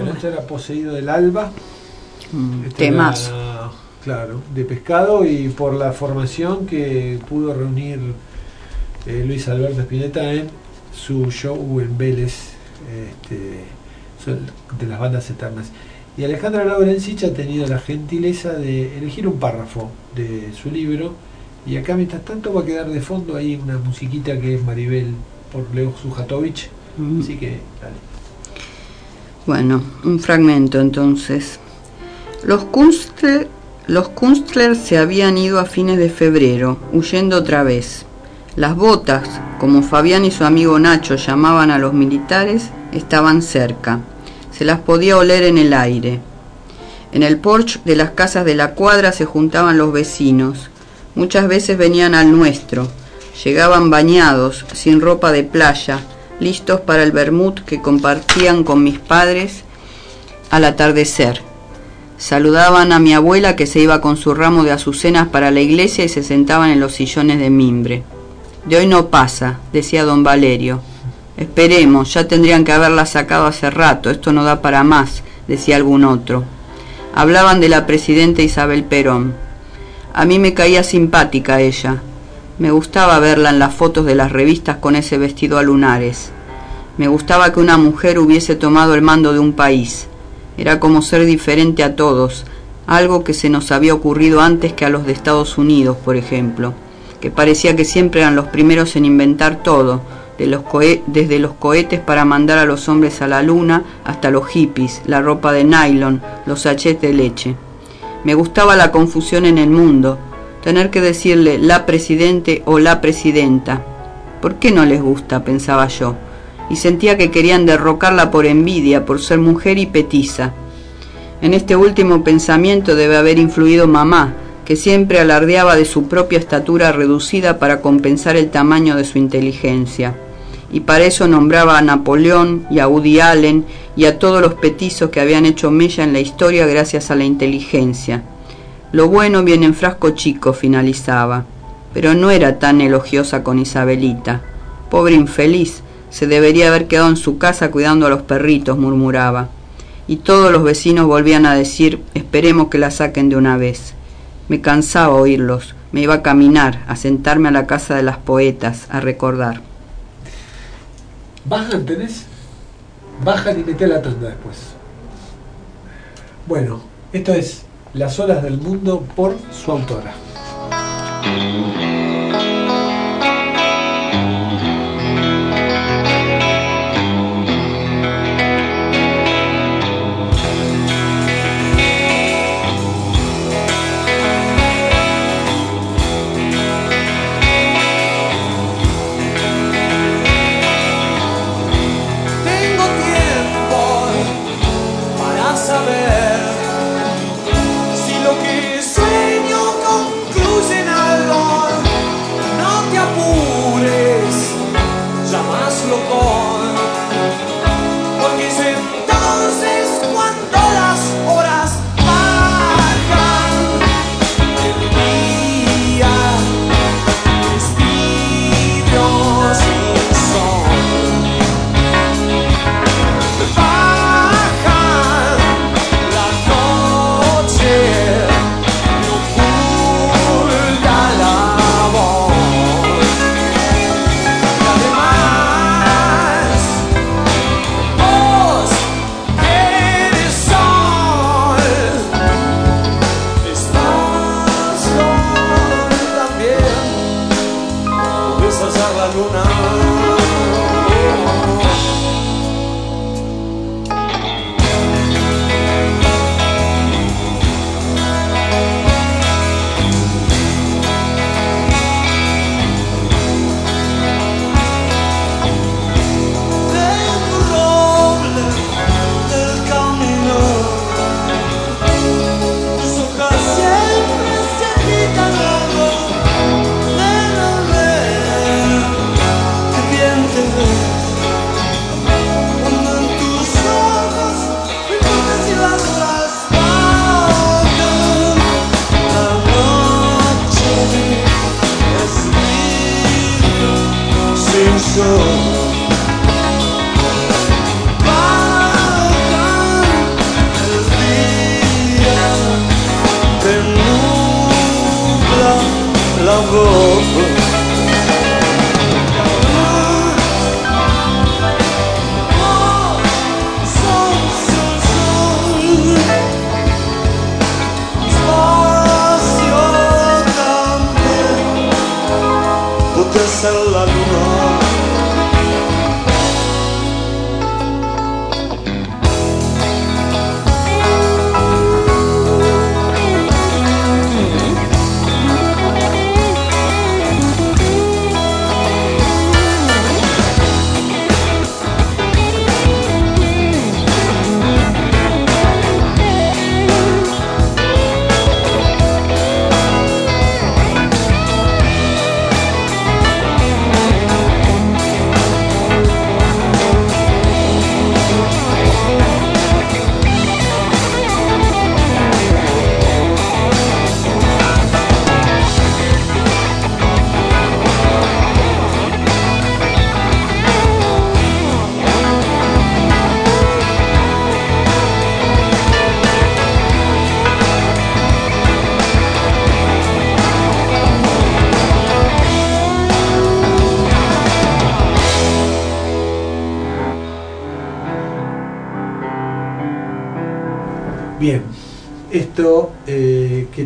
Esto era Poseído del Alba. Este temazo. era, claro, de pescado y por la formación que pudo reunir eh, Luis Alberto Spinetta en su show en Vélez este, de las bandas eternas. Y Alejandra Laurencich ha tenido la gentileza de elegir un párrafo de su libro. Y acá, mientras tanto, va a quedar de fondo ahí una musiquita que es Maribel por Leo Sujatovich. Así que, dale. Bueno, un fragmento entonces. Los Kunstler, se habían ido a fines de febrero, huyendo otra vez. Las botas, como Fabián y su amigo Nacho llamaban a los militares, estaban cerca. Se las podía oler en el aire. En el porche de las casas de la cuadra se juntaban los vecinos. Muchas veces venían al nuestro. Llegaban bañados, sin ropa de playa, listos para el vermut que compartían con mis padres al atardecer. Saludaban a mi abuela que se iba con su ramo de azucenas para la iglesia y se sentaban en los sillones de mimbre. De hoy no pasa, decía don Valerio. Esperemos, ya tendrían que haberla sacado hace rato, esto no da para más, decía algún otro. Hablaban de la presidenta Isabel Perón. A mí me caía simpática ella. Me gustaba verla en las fotos de las revistas con ese vestido a lunares. Me gustaba que una mujer hubiese tomado el mando de un país. Era como ser diferente a todos, algo que se nos había ocurrido antes que a los de Estados Unidos, por ejemplo, que parecía que siempre eran los primeros en inventar todo, desde los cohetes para mandar a los hombres a la luna hasta los hippies, la ropa de nylon, los sachets de leche. Me gustaba la confusión en el mundo, tener que decirle la presidente o la presidenta. ¿Por qué no les gusta? pensaba yo, y sentía que querían derrocarla por envidia, por ser mujer y petiza. En este último pensamiento debe haber influido mamá, que siempre alardeaba de su propia estatura reducida para compensar el tamaño de su inteligencia. Y para eso nombraba a Napoleón y a Woody Allen y a todos los petizos que habían hecho mella en la historia gracias a la inteligencia. Lo bueno viene en frasco chico, finalizaba. Pero no era tan elogiosa con Isabelita. Pobre infeliz, se debería haber quedado en su casa cuidando a los perritos, murmuraba. Y todos los vecinos volvían a decir, esperemos que la saquen de una vez. Me cansaba oírlos, me iba a caminar, a sentarme a la casa de las poetas, a recordar. ¿Bajan tenés? Bajan y mete la tanda después. Bueno, esto es Las olas del mundo por su autora.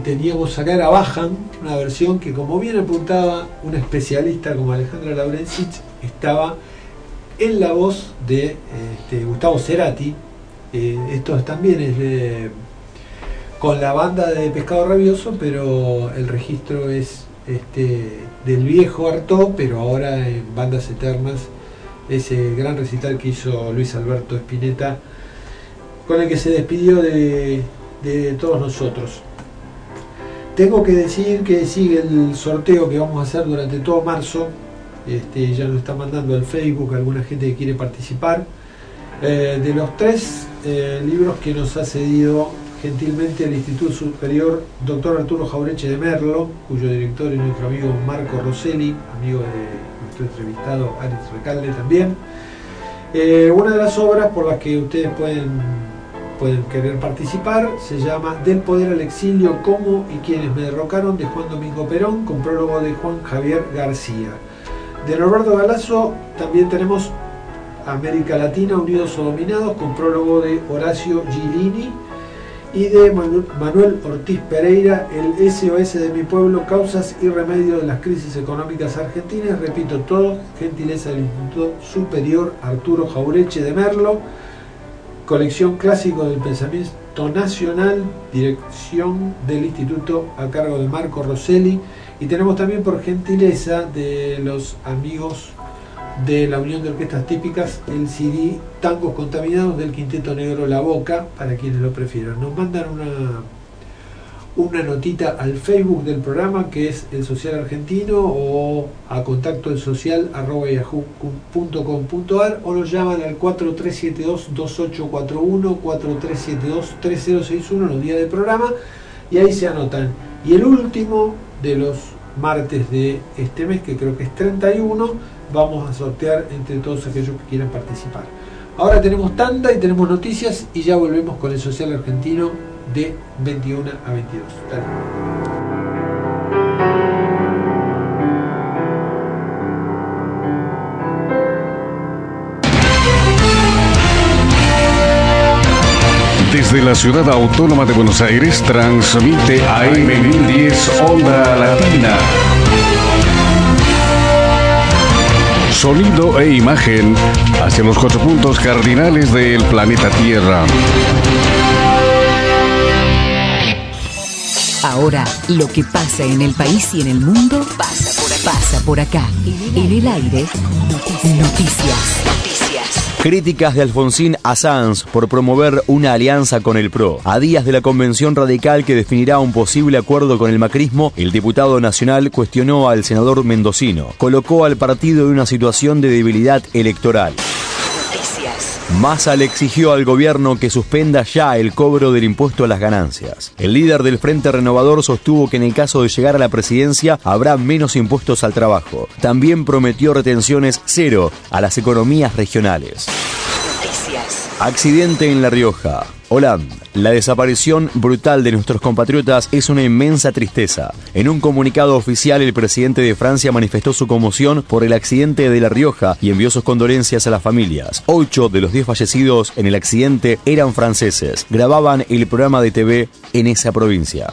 Teníamos acá era Bajan, una versión que como bien apuntaba un especialista como Alejandra Laurencich, estaba en la voz de este, Gustavo Cerati. Eh, esto también es con la banda de Pescado Rabioso, pero el registro es este, del viejo Artó, pero ahora en Bandas Eternas, ese gran recital que hizo Luis Alberto Spinetta con el que se despidió de, de todos nosotros. Tengo que decir que sigue el sorteo que vamos a hacer durante todo marzo. Este, ya nos está mandando al Facebook alguna gente que quiere participar. Eh, de los tres eh, libros que nos ha cedido gentilmente el Instituto Superior Dr. Arturo Jaureche de Merlo, cuyo director es nuestro amigo Marco Rosselli, amigo de nuestro entrevistado Aris Recalde también. Eh, una de las obras por las que ustedes pueden, pueden querer participar se llama Del poder al exilio, cómo y quienes me derrocaron de Juan Domingo Perón, con prólogo de Juan Javier García. De Norberto Galazo también tenemos América Latina, Unidos o Dominados, con prólogo de Horacio Gilini. Y de Manu- Manuel Ortiz Pereira, el SOS de mi pueblo, causas y remedios de las crisis económicas argentinas. Repito, todo, gentileza del Instituto Superior Arturo Jaureche de Merlo, colección clásico del pensamiento nacional, dirección del instituto a cargo de Marco Rosselli. Y tenemos también por gentileza de los amigos de la Unión de Orquestas Típicas el CD Tangos Contaminados del Quinteto Negro La Boca, para quienes lo prefieran. Nos mandan una, una notita al Facebook del programa que es el social argentino o a contacto del social arroba yahoo.com.ar o nos llaman al 4372-2841 4372-3061 los días del programa y ahí se anotan. Y el último de los martes de este mes, que creo que es 31, vamos a sortear entre todos aquellos que quieran participar. Ahora tenemos tanda y tenemos noticias y ya volvemos con el social argentino de 21 a 22. Dale. Desde la ciudad autónoma de Buenos Aires transmite AM 1010 Onda Latina. Sonido e imagen hacia los cuatro puntos cardinales del planeta Tierra. Ahora, lo que pasa en el país y en el mundo pasa por acá. Pasa por acá. En el aire, noticias. Críticas de Alfonsín a Sanz por promover una alianza con el PRO. A días de la convención radical que definirá un posible acuerdo con el macrismo, el diputado nacional cuestionó al senador mendocino. Colocó al partido en una situación de debilidad electoral. Massa le exigió al gobierno que suspenda ya el cobro del impuesto a las ganancias. El líder del Frente Renovador sostuvo que en el caso de llegar a la presidencia habrá menos impuestos al trabajo. También prometió retenciones cero a las economías regionales. Accidente en La Rioja. Hola, la desaparición brutal de nuestros compatriotas es una inmensa tristeza. En un comunicado oficial, el presidente de Francia manifestó su conmoción por el accidente de La Rioja y envió sus condolencias a las familias. Ocho de los diez fallecidos en el accidente eran franceses. Grababan el programa de TV en esa provincia.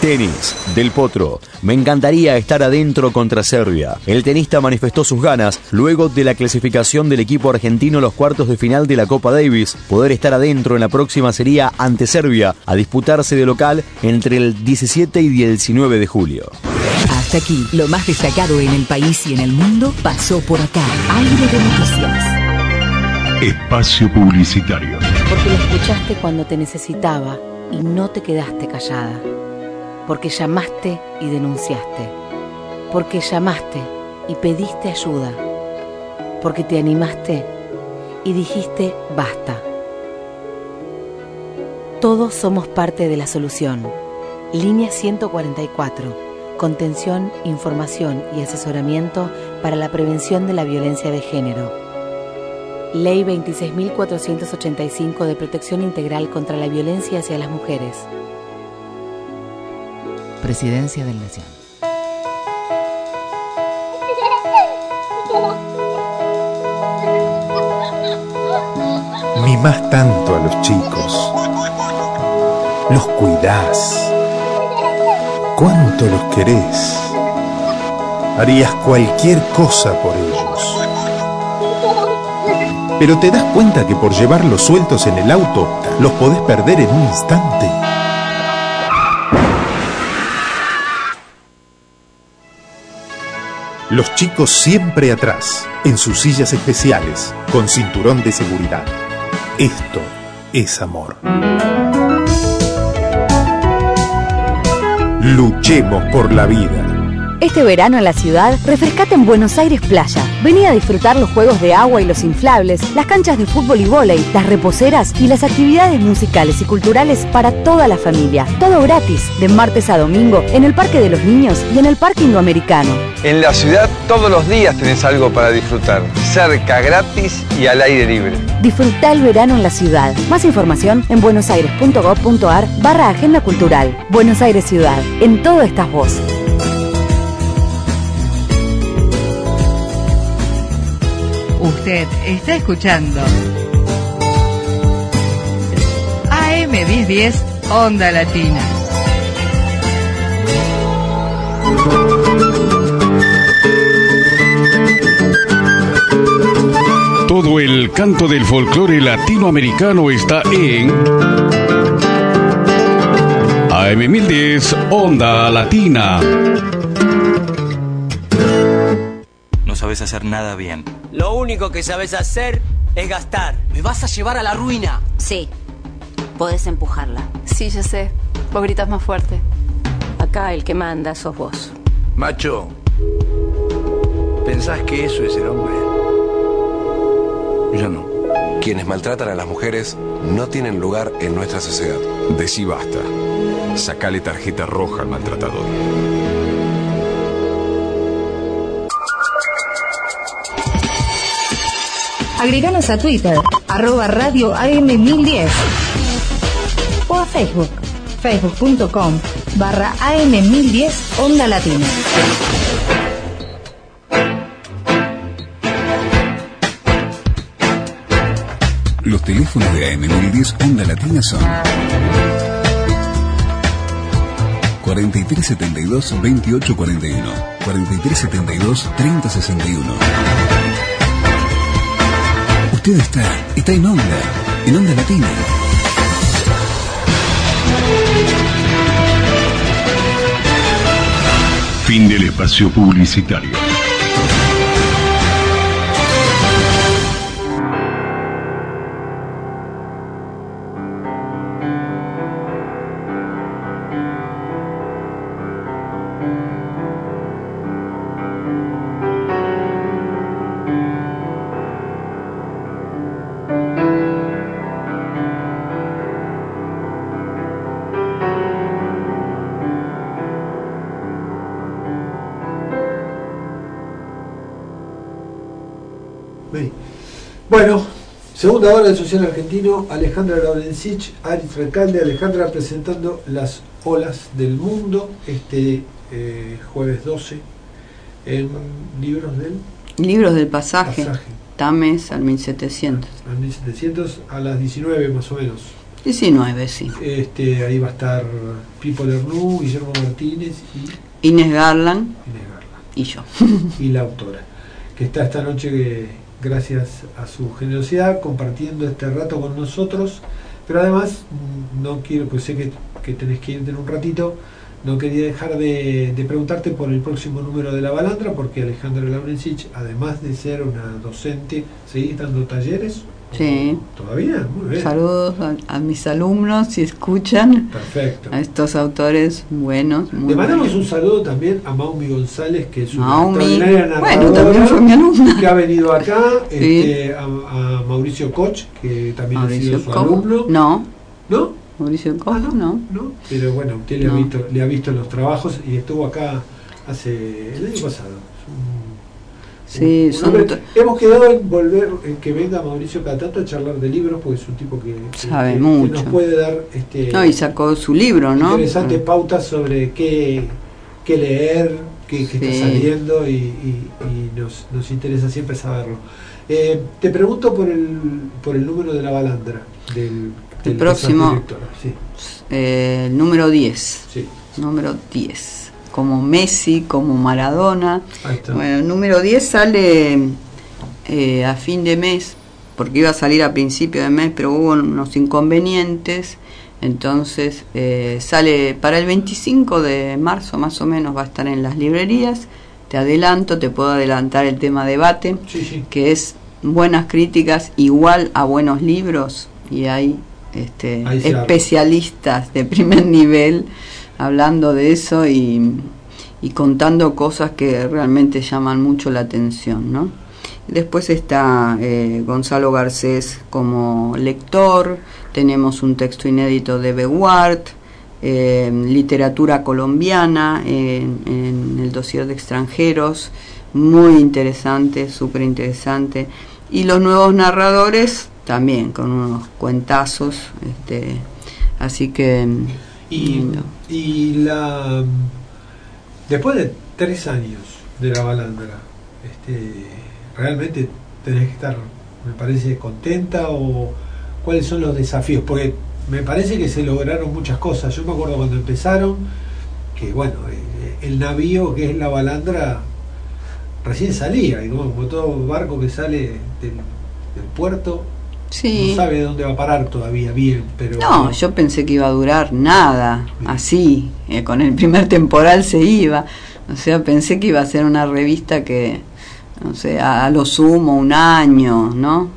Tenis, Del Potro. Me encantaría estar adentro contra Serbia. El tenista manifestó sus ganas luego de la clasificación del equipo argentino a los cuartos de final de la Copa Davis. Poder estar adentro en la próxima sería ante Serbia, a disputarse de local entre el 17 y 19 de julio. Hasta aquí, lo más destacado en el país y en el mundo pasó por acá. Aire de noticias. Espacio Publicitario. Porque lo escuchaste cuando te necesitaba y no te quedaste callada porque llamaste y denunciaste, porque llamaste y pediste ayuda, porque te animaste y dijiste basta. Todos somos parte de la solución. Línea 144. Contención, información y asesoramiento para la prevención de la violencia de género. Ley 26.485 de Protección Integral contra la Violencia hacia las Mujeres. Presidencia de la Nación. Mimás tanto a los chicos. Los cuidás. ¿Cuánto los querés? Harías cualquier cosa por ellos. Pero te das cuenta que por llevarlos sueltos en el auto los podés perder en un instante. Los chicos siempre atrás, en sus sillas especiales, con cinturón de seguridad. Esto es amor. Luchemos por la vida. Este verano en la ciudad, refrescate en Buenos Aires Playa. Vení a disfrutar los juegos de agua y los inflables, las canchas de fútbol y vóley, las reposeras y las actividades musicales y culturales para toda la familia. Todo gratis, de martes a domingo, en el Parque de los Niños y en el Parque Indoamericano. En la ciudad todos los días tenés algo para disfrutar, cerca, gratis y al aire libre. Disfruta el verano en la ciudad. Más información en buenosaires.gov.ar barra Agenda Cultural. Buenos Aires Ciudad. En todo estás vos. Usted está escuchando AM 1010 Onda Latina. Todo el canto del folclore latinoamericano está en AM 1010 Onda Latina. No sabes hacer nada bien. Lo único que sabes hacer es gastar. Me vas a llevar a la ruina. Sí. Podés empujarla. Sí, ya sé. Vos gritas más fuerte. Acá el que manda sos vos. Macho, ¿pensás que eso es el hombre? Yo no. Quienes maltratan a las mujeres no tienen lugar en nuestra sociedad. Decí basta. Sacale tarjeta roja al maltratador. Agreganos a Twitter, arroba radio AM1010 o a Facebook, facebook.com barra AM1010 Onda Latina. Los teléfonos de AM1010 Onda Latina son 4372-2841, 4372-3061. Está, está en Onda, en Onda Latina. Fin del espacio publicitario. Segunda hora del Social Argentino, Alejandra Laurencich, Aris Recalde, Alejandra presentando las olas del mundo este eh, jueves 12 en libros del Libros del pasaje, pasaje. Tames al 1700. a 1700 a las 19 más o menos. 19, sí. Este, ahí va a estar Pipo Lernú, Guillermo Martínez y Inés Garland Inés Garland. y yo. y la autora, que está esta noche, que, gracias a su generosidad, compartiendo este rato con nosotros. Pero además, mm, no quiero, pues sé que, que tenés que irte en un ratito, no quería dejar de, de preguntarte por el próximo número de La Balandra, porque Alejandra Laurencich, además de ser una docente, ¿seguís dando talleres? Sí. ¿Todavía? Muy bien. Saludos a, a mis alumnos si escuchan Perfecto. a estos autores buenos. Muy Le mandamos un saludo también a Maumi González, que es una Maumi. extraordinaria Bueno, narradora, también fue mi alumna. que ha venido acá, Sí. este, a, a Mauricio Koch, que también ha sido Mauricio su Cobo. alumno. No. ¿No? Mauricio Cobo, no. ¿no? Pero bueno, usted le, ha visto, le ha visto los trabajos y estuvo acá hace el año pasado. Sí, son hombre- hemos quedado en volver, en que venga Mauricio cada tanto a charlar de libros, porque es un tipo que, que- Sabe que- que mucho. nos puede dar este, No, y sacó su libro, ¿no? interesantes pautas sobre qué, qué leer, qué, está saliendo y, y- y nos, nos interesa siempre saberlo. Eh, te pregunto por el, por el número de la balandra del, El del próximo. director, sí. Eh, el número 10. Sí. Número 10. Como Messi, como Maradona. Bueno, el número 10 sale eh, a fin de mes, porque iba a salir a principio de mes, pero hubo unos inconvenientes. Entonces eh, sale para el 25 de marzo más o menos, va a estar en las librerías. Te adelanto, te puedo adelantar el tema debate, Sí, sí. que es buenas críticas igual a buenos libros y hay este, especialistas de primer nivel hablando de eso y, y contando cosas que realmente llaman mucho la atención, ¿no? Después está eh, Gonzalo Garcés como lector, tenemos un texto inédito de Beguart, eh, literatura colombiana en, el dossier de extranjeros, muy interesante, súper interesante. Y los nuevos narradores también, con unos cuentazos, este, así que... Y, y la después de tres años de la balandra, este, realmente tenés que estar, me parece, contenta o cuáles son los desafíos, porque me parece que se lograron muchas cosas. Yo me acuerdo cuando empezaron, que bueno, eh, el navío que es la balandra recién salía, y como, como todo barco que sale del, del puerto, Sí. no sabe dónde va a parar todavía bien, pero No, yo pensé que iba a durar nada, así, eh, con el primer temporal se iba, o sea, pensé que iba a ser una revista que, no sé, a, a lo sumo un año, ¿no?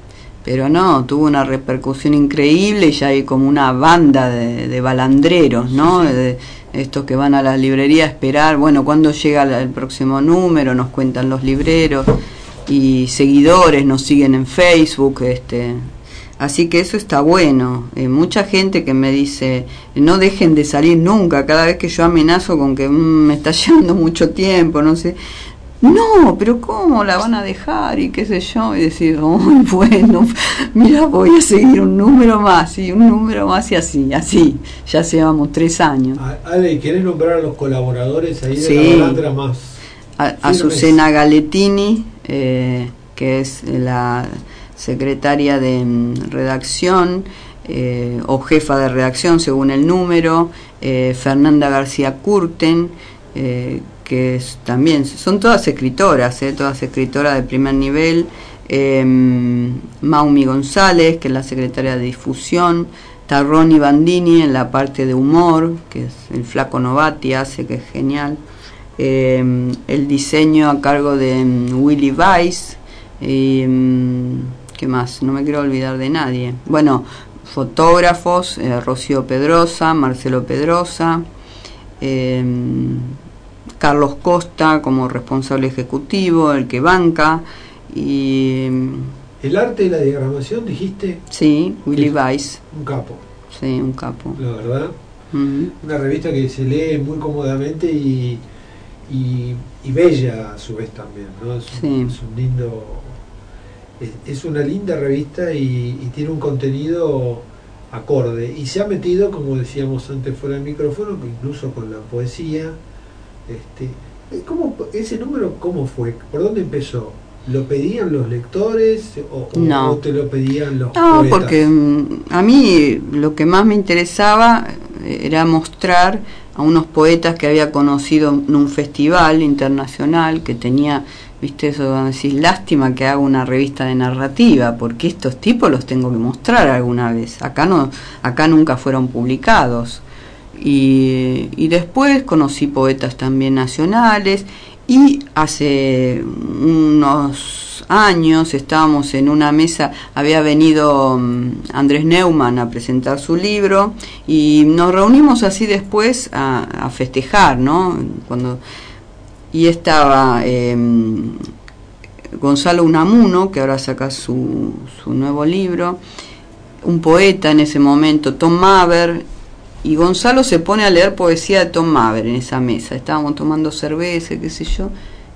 Pero no, tuvo una repercusión increíble y ya hay como una banda de, de balandreros, ¿no? De, estos que van a la librería a esperar, bueno, cuando llega el próximo número, nos cuentan los libreros y seguidores nos siguen en Facebook, este, Así que eso está bueno. Eh, mucha gente que me dice, no dejen de salir nunca, cada vez que yo amenazo con que "Mm, me está llevando mucho tiempo, no sé. No, pero ¿cómo la van a dejar? Y qué sé yo, y decir, "Ay, bueno, mira, voy a seguir un número más y un número más y así, así. Ya llevamos tres años. Ale, ¿querés nombrar a los colaboradores ahí de Sí. la balandra más? A-? Azucena Galetini, eh, que es la secretaria de mm, redacción eh, o jefa de redacción según el número, eh, Fernanda García Curten, eh, que es también, son todas escritoras, todas escritoras de primer nivel, eh, Maumi González, que es la secretaria de difusión, Tarroni Bandini en la parte de humor, que es el flaco Novati, hace que es genial. Eh, el diseño a cargo de mm, Willy Weiss. Mm, ¿Qué más? No me quiero olvidar de nadie. Bueno, fotógrafos, eh, Rocío Pedrosa, Marcelo Pedrosa, eh, Carlos Costa como responsable ejecutivo, el que banca. Y El arte y la diagramación, dijiste, sí, Willy Weiss. un capo, Sí, un capo. la verdad. Una revista que se lee muy cómodamente y, y, y bella a su vez también, ¿no? Es un, Sí. es un lindo es, una linda revista y, y tiene un contenido acorde. Y se ha metido, como decíamos antes fuera del micrófono, incluso con la poesía. Este, ¿cómo, ¿Ese número cómo fue? ¿Por dónde empezó? ¿Lo pedían los lectores o, o- No. o te lo pedían los No, poetas? porque mm, a mí lo que más me interesaba eh, era mostrar a unos poetas que había conocido en un festival internacional que tenía, viste, eso, decís, lástima que haga una revista de narrativa, porque estos tipos los tengo que mostrar alguna vez. Acá no, acá nunca fueron publicados. Y, y después conocí poetas también nacionales y hace unos años estábamos en una mesa, había venido mm, Andrés Neumann a presentar su libro y nos reunimos así después a, a festejar, ¿no? Cuando, y estaba eh, Gonzalo Unamuno, que ahora saca su, su nuevo libro, un poeta en ese momento, Tom Maver, y Gonzalo se pone a leer poesía de Tom Maver en esa mesa. Estábamos tomando cerveza, qué sé yo.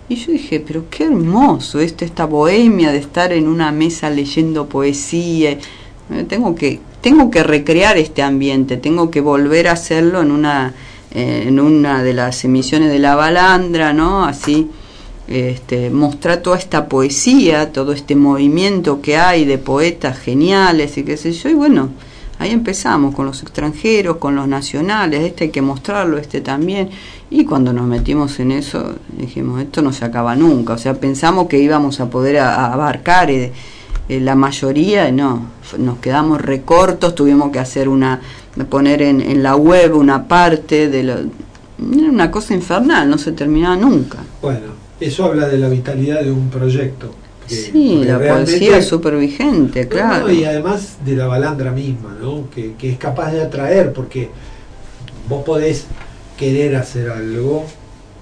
Y yo dije, pero qué hermoso esto, esta bohemia de estar en una mesa leyendo poesía. Eh, Tengo que, tengo que recrear este ambiente, tengo que volver a hacerlo en una, eh, en una de las emisiones de La Balandra, ¿no? Así, este, mostrar toda esta poesía, todo este movimiento que hay de poetas geniales y qué sé yo. Y bueno, ahí empezamos con los extranjeros, con los nacionales, este hay que mostrarlo, este también. Y cuando nos metimos en eso, dijimos, esto no se acaba nunca. O sea, pensamos que íbamos a poder a- abarcar eh, eh, la mayoría, no, nos quedamos recortos, tuvimos que hacer una, poner en, en la web una parte de lo... Era una cosa infernal, no se terminaba nunca. Bueno, eso habla de la vitalidad de un proyecto. que- Sí, la poesía es súper vigente, claro. no, y además de la balandra misma, ¿no? Que, que es capaz de atraer, porque vos podés querer hacer algo,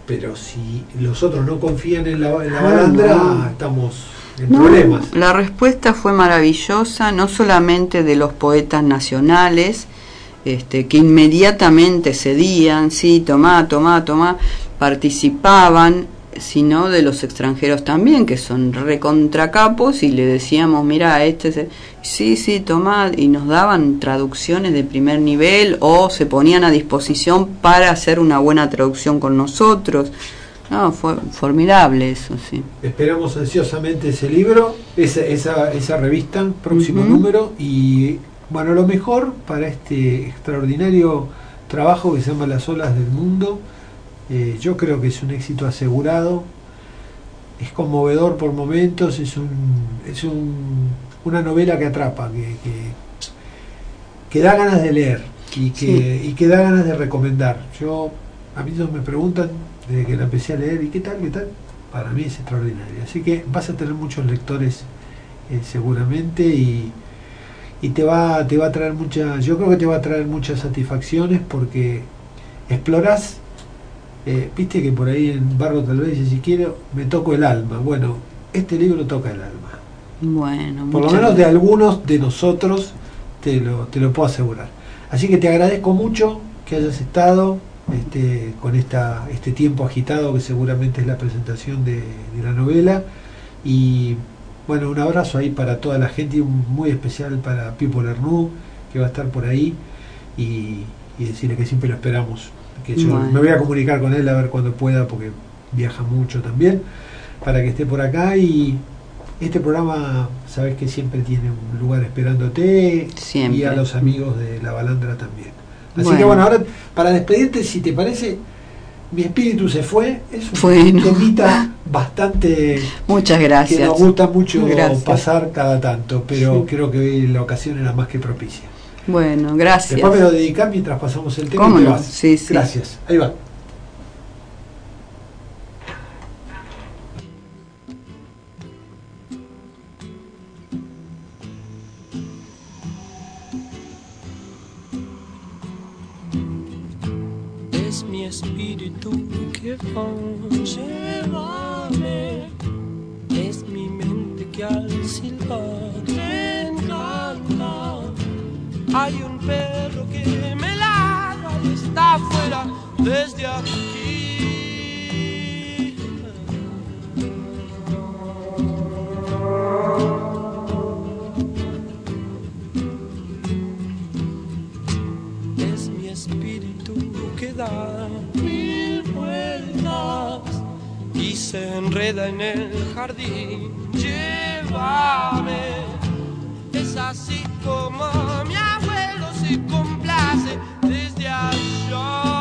pero si los otros no confían en la, en la Ah, balandra, no. estamos en No, problemas. La respuesta fue maravillosa, no solamente de los poetas nacionales, este, que inmediatamente cedían, sí, tomá, tomá, tomá, participaban, sino de los extranjeros también, que son recontracapos, y le decíamos, mira, este, es el-". sí, sí, tomá, y nos daban traducciones de primer nivel o se ponían a disposición para hacer una buena traducción con nosotros. No, fue formidable eso, sí. Esperamos ansiosamente ese libro, esa, esa, esa revista, próximo número, y bueno, lo mejor para este extraordinario trabajo que se llama Las olas del mundo, eh, yo creo que es un éxito asegurado, es conmovedor por momentos, es, un, es un, una novela que atrapa, que, que, que da ganas de leer y que, y que da ganas de recomendar. Yo, a mí todos me preguntan desde que la empecé a leer, ¿y qué tal? ¿Qué tal? Para mí es extraordinario. Así que vas a tener muchos lectores eh, seguramente y, y te va, te va a traer mucha, yo creo que te va a traer muchas satisfacciones porque exploras, eh, viste que por ahí en Barro tal vez si quiero, me toco el alma. Bueno, este libro toca el alma. Bueno, Por lo muchas menos de algunos de nosotros te lo, te lo puedo asegurar. Así que te agradezco mucho que hayas estado este, con esta, este tiempo agitado que seguramente es la presentación de, de la novela. Y bueno, un abrazo ahí para toda la gente y un muy especial para Pipo Lernoux, que va a estar por ahí, y, y decirle que siempre lo esperamos. Que yo Bueno. me voy a comunicar con él a ver cuando pueda, porque viaja mucho también, para que esté por acá y este programa, sabes que siempre tiene un lugar esperándote Siempre. y a los amigos de La Balandra también. Así Bueno. que bueno, ahora para despedirte, si te parece, mi espíritu se fue, es un Bueno. temita bastante Muchas que gracias. nos gusta mucho Gracias. pasar cada tanto, pero Sí. creo que hoy la ocasión era más que propicia. Bueno, gracias. Después me lo dedicas mientras pasamos el tema ¿Cómo y te no? vas. Sí, sí. Gracias. Ahí va. Espíritu que va, llévame. Es mi mente que al silbar encanta. Hay un perro que me ladra y está afuera desde aquí. espíritu que da mil vueltas y se enreda en el jardín. Llévame, es así como mi abuelo se complace desde allá.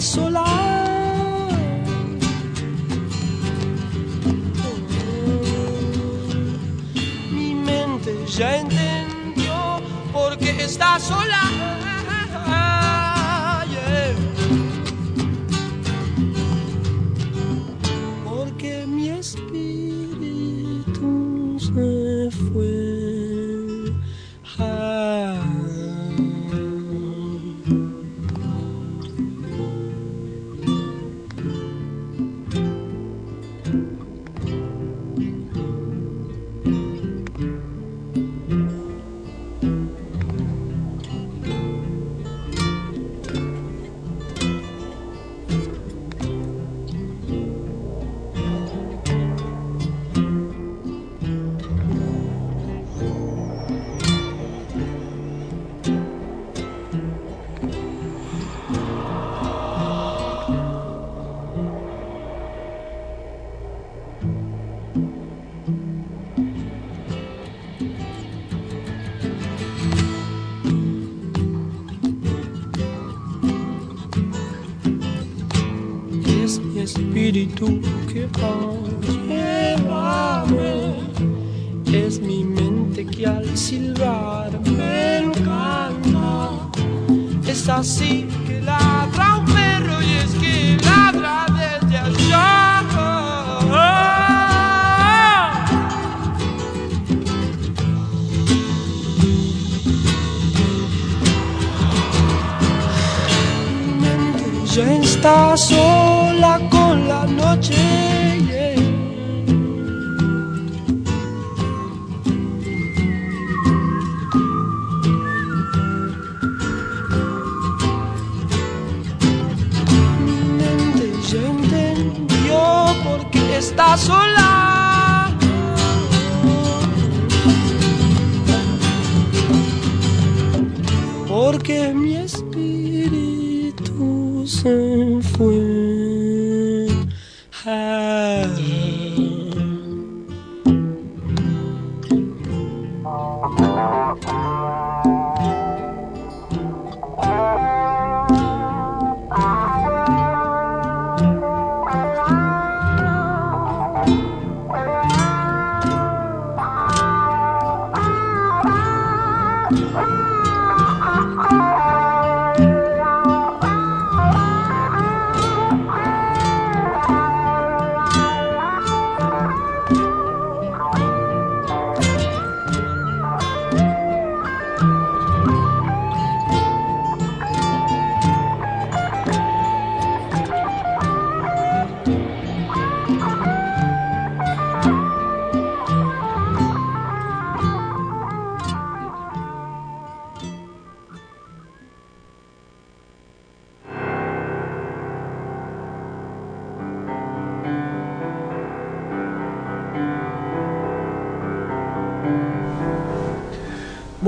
Sola. Mi mente ya entendió por qué está sola. Espíritu que llévame, es mi mente que al silbar me encanta, es así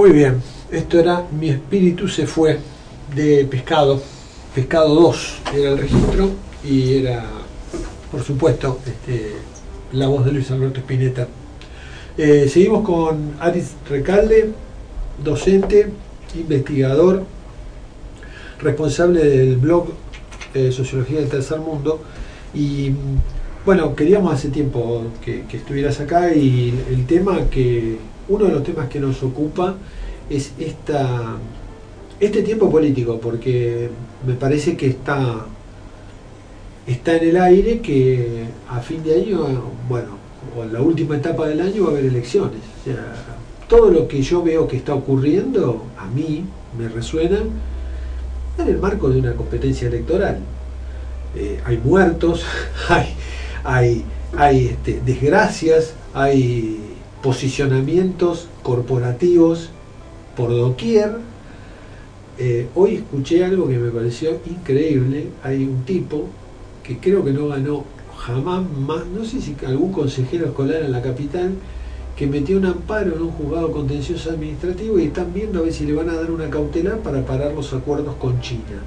Muy bien, esto era Mi espíritu se fue de Pescado, Pescado 2 era el registro y era, por supuesto, este, la voz de Luis Alberto Spinetta. Eh, seguimos con Aris Recalde, docente, investigador, responsable del blog eh, Sociología del Tercer Mundo y bueno, queríamos hace tiempo que, que estuvieras acá y el tema que, uno de los temas que nos ocupa es esta, este tiempo político, porque me parece que está, está en el aire que a fin de año, bueno, o en la última etapa del año va a haber elecciones. O sea, todo lo que yo veo que está ocurriendo, a mí me resuena en el marco de una competencia electoral. Eh, hay muertos, hay, hay, hay este, desgracias, hay posicionamientos corporativos por doquier. Eh, hoy escuché algo que me pareció increíble. Hay un tipo que creo que no ganó jamás más, no sé si algún consejero escolar en la capital que metió un amparo en un juzgado contencioso administrativo y están viendo a ver si le van a dar una cautelar para parar los acuerdos con China.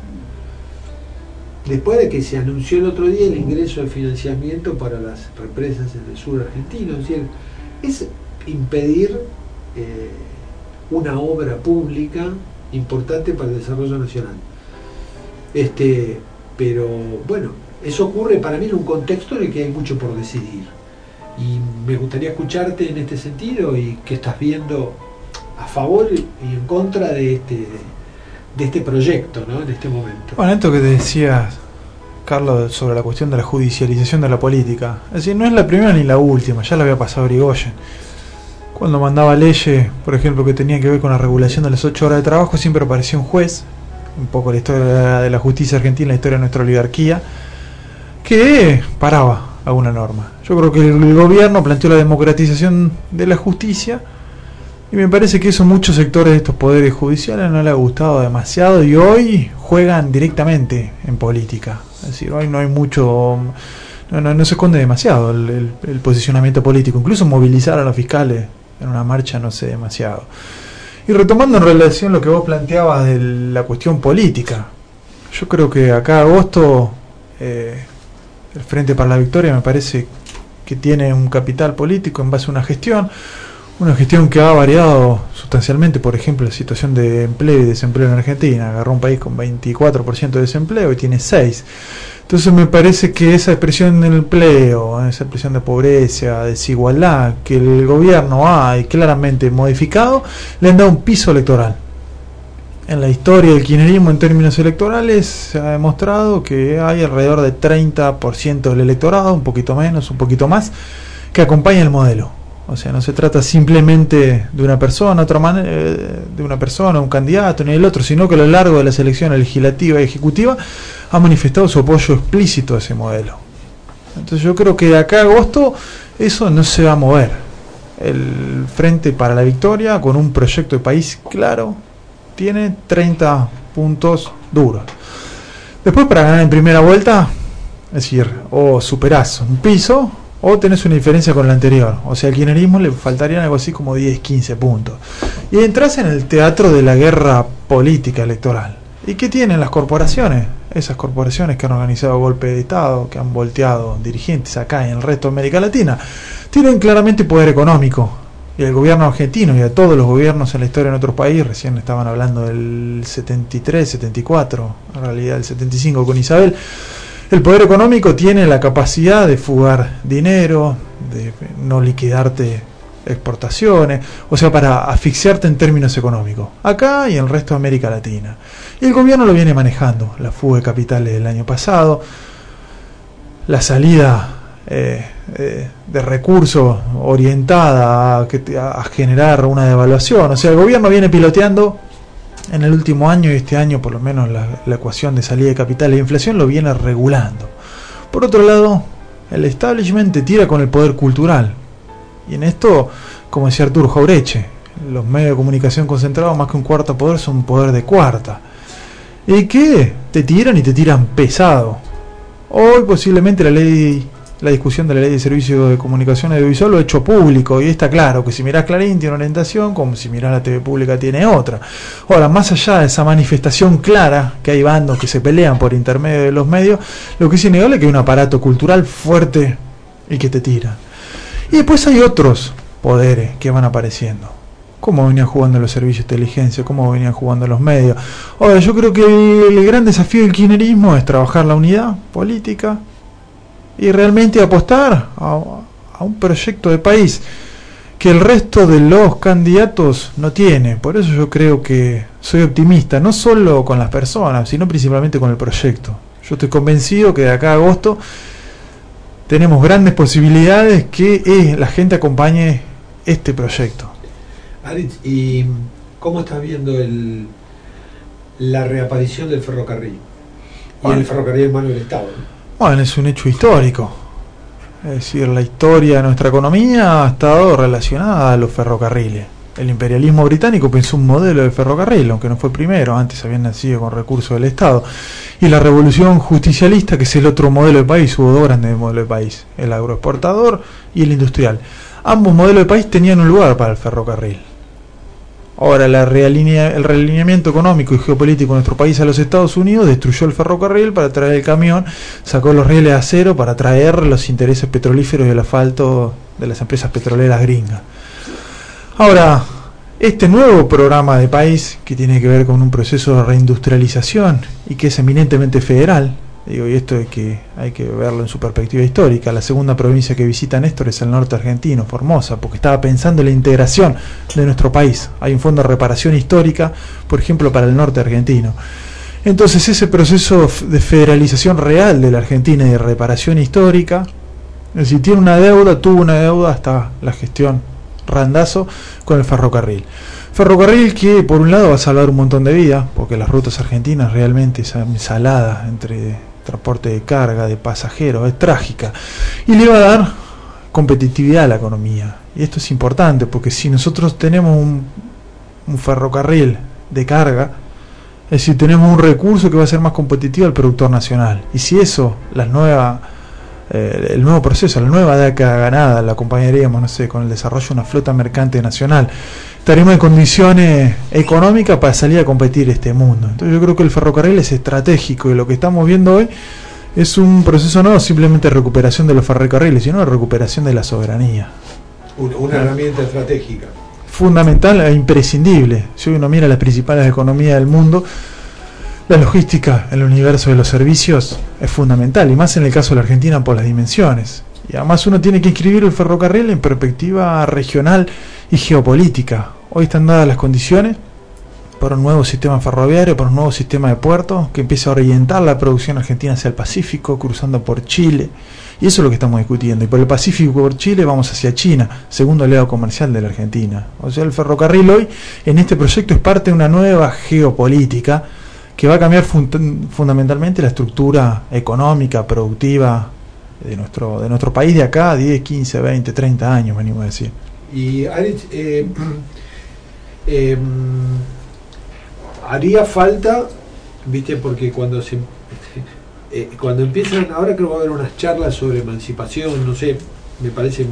Después de que se anunció el otro día el ingreso de financiamiento para las represas en el sur argentino, es decir, es impedir eh, una obra pública importante para el desarrollo nacional. Este, pero bueno, eso ocurre para mí en un contexto en el que hay mucho por decidir. Y me gustaría escucharte en este sentido y qué estás viendo a favor y en contra de este, de este proyecto ¿no? en este momento. Bueno, esto que te decías, Carlos, sobre la cuestión de la judicialización de la política. Es decir, no es la primera ni la última, ya la había pasado Grigoyen. Cuando mandaba leyes, por ejemplo, que tenían que ver con la regulación de las ocho horas de trabajo, siempre aparecía un juez, un poco la historia de la justicia argentina, la historia de nuestra oligarquía, que paraba alguna norma. Yo creo que el gobierno planteó la democratización de la justicia y me parece que eso muchos sectores de estos poderes judiciales no le ha gustado demasiado y hoy juegan directamente en política. Es decir, hoy no hay mucho, no, no, se esconde demasiado el, posicionamiento político, incluso movilizar a los fiscales en una marcha no sé demasiado. Y retomando en relación lo que vos planteabas de la cuestión política, yo creo que acá agosto eh, el Frente para la Victoria me parece que tiene un capital político en base a una gestión, una gestión que ha variado sustancialmente, por ejemplo, la situación de empleo y desempleo en Argentina. Agarró un país con 24% de desempleo y tiene 6%. Entonces me parece que esa expresión del empleo, esa expresión de pobreza, desigualdad que el gobierno ha claramente modificado, le han dado un piso electoral en la historia del kirchnerismo en términos electorales se ha demostrado que hay alrededor de 30% del electorado, un poquito menos, un poquito más, que acompaña el modelo. O sea, no se trata simplemente de una persona, otra eh, de una persona, un candidato, ni el otro, sino que a lo largo de la selección legislativa y ejecutiva ha manifestado su apoyo explícito a ese modelo. Entonces yo creo que de acá a agosto eso no se va a mover. El Frente para la Victoria, con un proyecto de país claro, tiene 30 puntos duros. Después para ganar en primera vuelta, es decir, o superás un piso o tenés una diferencia con el anterior. O sea, al kirchnerismo le faltarían algo así como 10, 15 puntos. Y entras en el teatro de la guerra política electoral. ¿Y qué tienen las corporaciones? Esas corporaciones que han organizado golpe de Estado, que han volteado dirigentes acá en el resto de América Latina, tienen claramente poder económico. Y al gobierno argentino y a todos los gobiernos en la historia en otros países, recién estaban hablando del 73, 74, en realidad el 75 con Isabel, el poder económico tiene la capacidad de fugar dinero, de no liquidarte exportaciones, o sea, para asfixiarte en términos económicos, acá y en el resto de América Latina. Y el gobierno lo viene manejando, la fuga de capitales del año pasado, la salida eh, eh, de recursos orientada a, generar una devaluación. O sea, el gobierno viene piloteando en el último año y este año por lo menos la, ecuación de salida de capital e inflación lo viene regulando. Por otro lado, el establishment tira con el poder cultural. Y en esto, como decía Arturo Jaureche, los medios de comunicación concentrados más que un cuarto poder son un poder de cuarta. ¿Y que Te tiran y te tiran pesado. Hoy posiblemente la ley la discusión de la ley de servicio de comunicación audiovisual lo he hecho público y está claro que si mirás Clarín tiene una orientación, como si mirás la TV pública tiene otra. Ahora, más allá de esa manifestación clara que hay bandos que se pelean por intermedio de los medios, lo que es innegable es que hay un aparato cultural fuerte y que te tira. Y después hay otros poderes que van apareciendo. Cómo venían jugando los servicios de inteligencia, cómo venían jugando los medios. Ahora, yo creo que el gran desafío del kirchnerismo es trabajar la unidad política, y realmente apostar a, un proyecto de país que el resto de los candidatos no tiene. Por eso yo creo que soy optimista, no solo con las personas, sino principalmente con el proyecto. Yo estoy convencido que de acá a agosto tenemos grandes posibilidades que eh, la gente acompañe este proyecto. Aritz, ¿y cómo estás viendo el, la reaparición del ferrocarril? Y el ferrocarril en mano del Estado. Bueno, es un hecho histórico. Es decir, la historia de nuestra economía ha estado relacionada a los ferrocarriles. El imperialismo británico pensó un modelo de ferrocarril, aunque no fue primero, antes habían nacido con recursos del Estado. Y la revolución justicialista, que es el otro modelo de país, hubo dos grandes modelos de país, el agroexportador y el industrial. Ambos modelos de país tenían un lugar para el ferrocarril. Ahora, el realineamiento económico y geopolítico de nuestro país a los Estados Unidos destruyó el ferrocarril para traer el camión, sacó los rieles de acero para traer los intereses petrolíferos y el asfalto de las empresas petroleras gringas. Ahora, este nuevo programa de país, que tiene que ver con un proceso de reindustrialización y que es eminentemente federal, digo, y esto hay que, hay que verlo en su perspectiva histórica, la segunda provincia que visita Néstor es el norte argentino, Formosa, porque estaba pensando en la integración de nuestro país. Hay un fondo de reparación histórica, por ejemplo, para el norte argentino. Entonces ese proceso de federalización real de la Argentina y de reparación histórica, es decir, tiene una deuda, tuvo una deuda hasta la gestión randazo con el ferrocarril. Ferrocarril que por un lado va a salvar un montón de vidas, porque las rutas argentinas realmente esa ensalada entre transporte de carga, de pasajeros, es trágica. Y le va a dar competitividad a la economía. Y esto es importante, porque si nosotros tenemos un, un ferrocarril de carga, es decir, tenemos un recurso que va a ser más competitivo al productor nacional. Y si eso, las nuevas eh, el nuevo proceso, la nueva década ganada, la acompañaríamos, no sé, con el desarrollo de una flota mercante nacional. Estaremos en condiciones económicas para salir a competir este mundo. Entonces yo creo que el ferrocarril es estratégico y lo que estamos viendo hoy es un proceso no simplemente de recuperación de los ferrocarriles, sino de recuperación de la soberanía. Una, una herramienta estratégica. Fundamental e imprescindible. Si uno mira las principales economías del mundo, la logística en el universo de los servicios es fundamental, y más en el caso de la Argentina por las dimensiones. Y además uno tiene que inscribir el ferrocarril en perspectiva regional y geopolítica. Hoy están dadas las condiciones para un nuevo sistema ferroviario, para un nuevo sistema de puertos que empiece a orientar la producción argentina hacia el Pacífico, cruzando por Chile. Y eso es lo que estamos discutiendo. Y por el Pacífico por Chile vamos hacia China, segundo aliado comercial de la Argentina. O sea, el ferrocarril hoy en este proyecto es parte de una nueva geopolítica que va a cambiar fundamentalmente la estructura económica, productiva de nuestro, de nuestro país de acá 10, 15, 20, 30 años, venimos a decir. Y eh, em, haría falta, viste, porque cuando se eh, cuando empiezan, ahora creo que va a haber unas charlas sobre emancipación, no sé, me parece,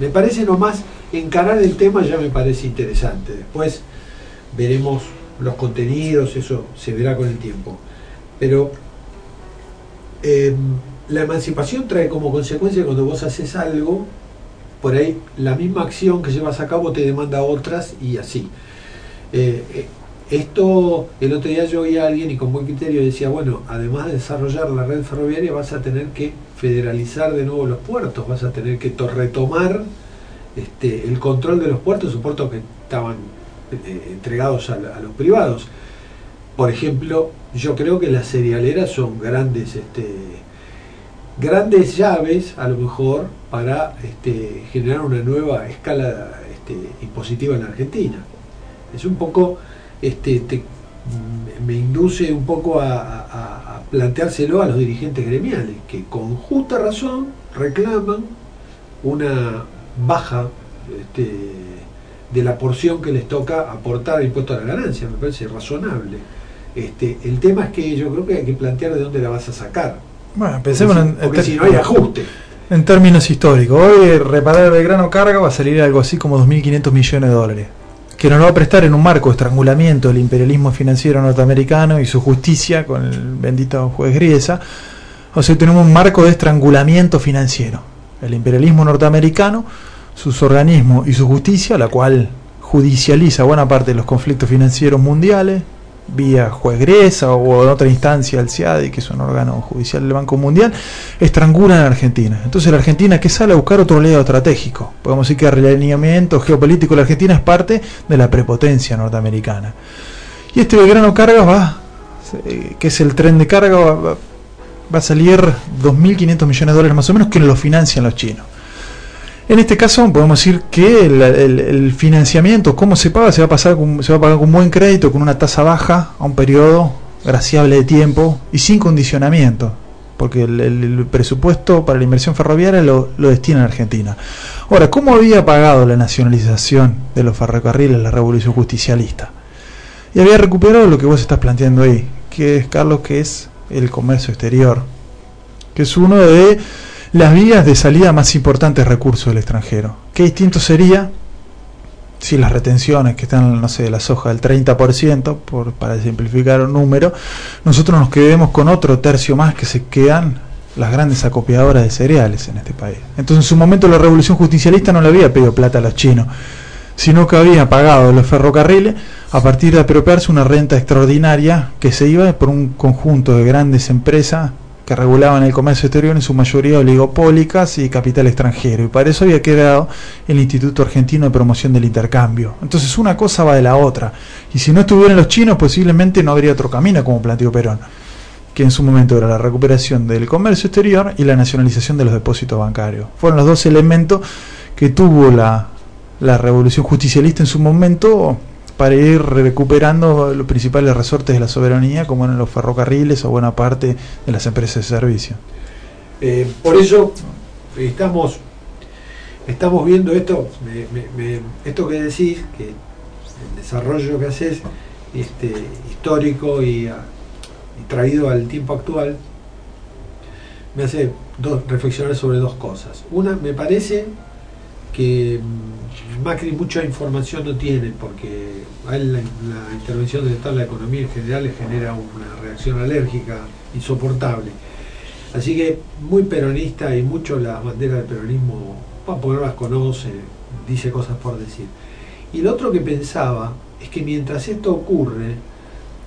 me parece nomás encarar el tema ya me parece interesante. Después veremos los contenidos, eso se verá con el tiempo. Pero em, la emancipación trae como consecuencia cuando vos haces algo, por ahí la misma acción que llevas a cabo te demanda otras y así. Eh, eh, esto, el otro día yo oí a alguien y con buen criterio decía, bueno, además de desarrollar la red ferroviaria vas a tener que federalizar de nuevo los puertos, vas a tener que retomar este, el control de los puertos, esos puertos que estaban entregados a, los privados. Por ejemplo, yo creo que las cerealeras son grandes, este, grandes llaves, a lo mejor, para este, generar una nueva escala este, impositiva en la Argentina. Es un poco, este, me induce un poco a, a planteárselo a los dirigentes gremiales, que con justa razón reclaman una baja este, de la porción que les toca aportar el impuesto a la ganancia, me parece razonable. Este, el tema es que yo creo que hay que plantear de dónde la vas a sacar. Bueno, pensemos en, porque si no hay ajuste. En términos históricos, hoy reparar el Belgrano Carga va a salir algo así como 2.500 millones de dólares, que nos lo va a prestar en un marco de estrangulamiento del imperialismo financiero norteamericano y su justicia con el bendito juez Griesa. O sea, tenemos un marco de estrangulamiento financiero. El imperialismo norteamericano sus organismos y su justicia, la cual judicializa buena parte de los conflictos financieros mundiales, vía juez Gresa o en otra instancia el CIADI, que es un órgano judicial del Banco Mundial, estrangulan a Argentina. Entonces la Argentina que sale a buscar otro lado estratégico. Podemos decir que el alineamiento geopolítico de la Argentina es parte de la prepotencia norteamericana. Y este Belgrano Cargas va, eh, que es el tren de carga, va, va a salir 2.500 millones de dólares más o menos que lo financian los chinos. En este caso podemos decir que el, financiamiento, ¿cómo se paga? Se va, a pasar se va a pagar con buen crédito, con una tasa baja, a un periodo graciable de tiempo y sin condicionamiento. porque el, presupuesto para la inversión ferroviaria lo, lo destina a Argentina. Ahora, ¿cómo había pagado la nacionalización de los ferrocarriles la revolución justicialista? Y había recuperado lo que vos estás planteando ahí, que es, Carlos, que es el comercio exterior, que es uno de las vías de salida más importantes recursos del extranjero. ¿Qué distinto sería si las retenciones que están, no sé, la soja del 30%, por, para simplificar un número, nosotros nos quedemos con otro tercio más que se quedan las grandes acopiadoras de cereales en este país. Entonces en su momento la revolución justicialista no le había pedido plata a los chinos, sino que había pagado los ferrocarriles a partir de apropiarse una renta extraordinaria que se iba por un conjunto de grandes empresas que regulaban el comercio exterior en su mayoría oligopólicas y capital extranjero. Y para eso había quedado el Instituto Argentino de Promoción del Intercambio. Entonces una cosa va de la otra. Y si no estuvieran los chinos, posiblemente no habría otro camino, como planteó Perón, que en su momento era la recuperación del comercio exterior y la nacionalización de los depósitos bancarios. Fueron los dos elementos que tuvo la, la revolución justicialista en su momento para ir recuperando los principales resortes de la soberanía, como eran los ferrocarriles o buena parte de las empresas de servicio. Eh, por eso estamos estamos viendo esto, esto que decís, que el desarrollo que haces, este, histórico y, a- y traído al tiempo actual, me hace dos, reflexionar sobre dos cosas. Una, me parece que mm, Macri mucha información no tiene porque a él la, intervención del Estado en la economía en general le genera una reacción alérgica insoportable. Así que muy peronista y mucho las banderas del peronismo, porque no conoce, dice cosas por decir. Y lo otro que pensaba es que mientras esto ocurre,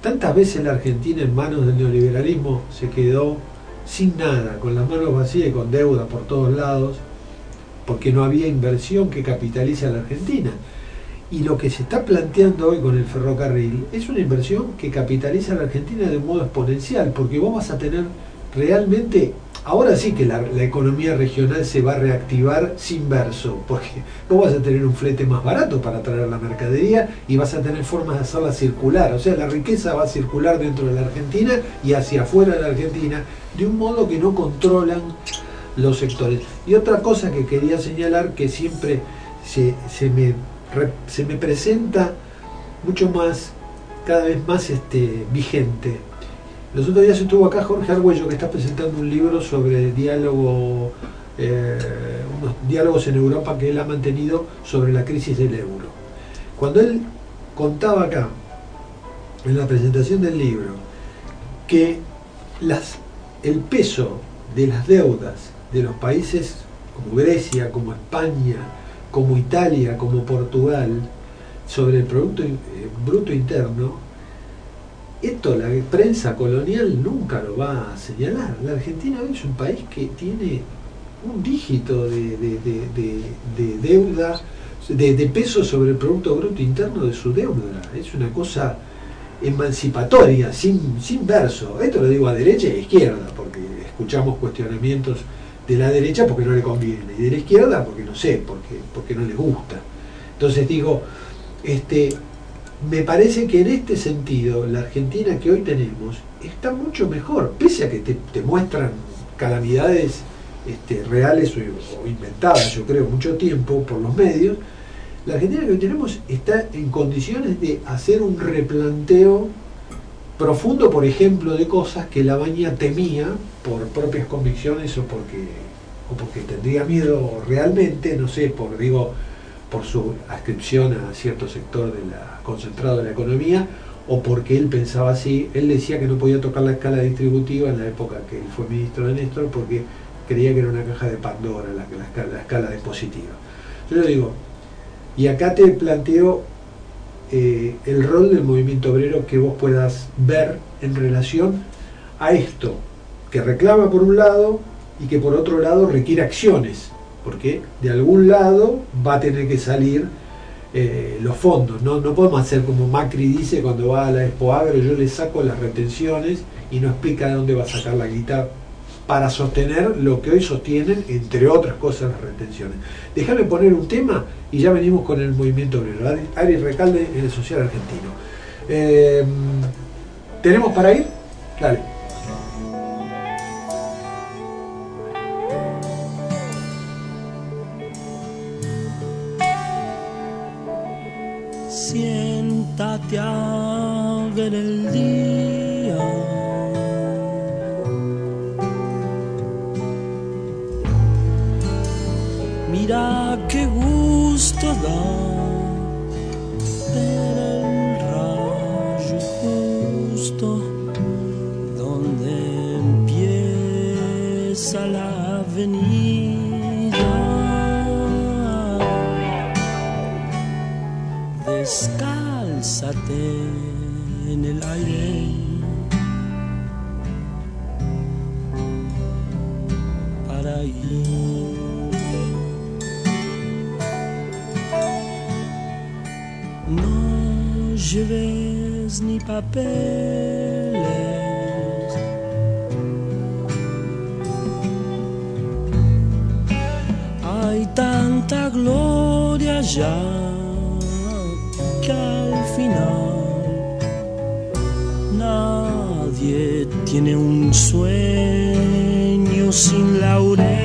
tantas veces la Argentina en manos del neoliberalismo se quedó sin nada, con las manos vacías y con deuda por todos lados, porque no había inversión que capitalice a la Argentina. Y lo que se está planteando hoy con el ferrocarril es una inversión que capitaliza a la Argentina de un modo exponencial, porque vos vas a tener realmente, ahora sí que la, economía regional se va a reactivar sin verso, porque vos vas a tener un flete más barato para traer la mercadería y vas a tener formas de hacerla circular, o sea, la riqueza va a circular dentro de la Argentina y hacia afuera de la Argentina, de un modo que no controlan los sectores. Y otra cosa que quería señalar que siempre se, se me, se me presenta mucho más, cada vez más este, vigente. Los otros días estuvo acá Jorge Argüello que está presentando un libro sobre diálogo, eh, unos diálogos en Europa que él ha mantenido sobre la crisis del euro. Cuando él contaba acá, en la presentación del libro, que las, el peso de las deudas de los países como Grecia, como España, como Italia, como Portugal, sobre el Producto eh, Bruto Interno, esto la prensa colonial nunca lo va a señalar. La Argentina es un país que tiene un dígito de, de- de- de- de deuda, de, peso sobre el Producto Bruto Interno de su deuda. Es una cosa emancipatoria, sin, sin verso. Esto lo digo a derecha a izquierda, porque escuchamos cuestionamientos de la derecha porque no le conviene, y de la izquierda porque no sé, porque, porque no les gusta. Entonces digo, este, me parece que en este sentido la Argentina que hoy tenemos está mucho mejor, pese a que te, muestran calamidades este, reales o, o inventadas, yo creo, mucho tiempo por los medios, la Argentina que hoy tenemos está en condiciones de hacer un replanteo profundo, por ejemplo, de cosas que la baña temía por propias convicciones o porque, o porque tendría miedo realmente, no sé, por digo, por su adscripción a cierto sector de concentrado de la economía, o porque él pensaba así, él decía que no podía tocar la escala distributiva en la época que él fue ministro de Néstor, porque creía que era una caja de Pandora la, la la escala dispositiva. Yo le digo, y acá te planteo eh, el rol del movimiento obrero que vos puedas ver en relación a esto, que reclama por un lado y que por otro lado requiere acciones, porque de algún lado va a tener que salir eh, los fondos. ¿no? no podemos hacer como Macri dice cuando va a la Expo Agro, yo le saco las retenciones y no explica de dónde va a sacar la guita para sostener lo que hoy sostienen, entre otras cosas, las retenciones. Déjame poner un tema y ya venimos con el movimiento obrero. Ari Recalde en el Social Argentino. Eh, ¿Tenemos para ir? Dale. Siéntate a el día gusto da ver el rayo justo donde empieza la avenida. Descálzate en el aire. Ni papeles. Hay tanta gloria ya que al final nadie tiene un sueño sin laureles.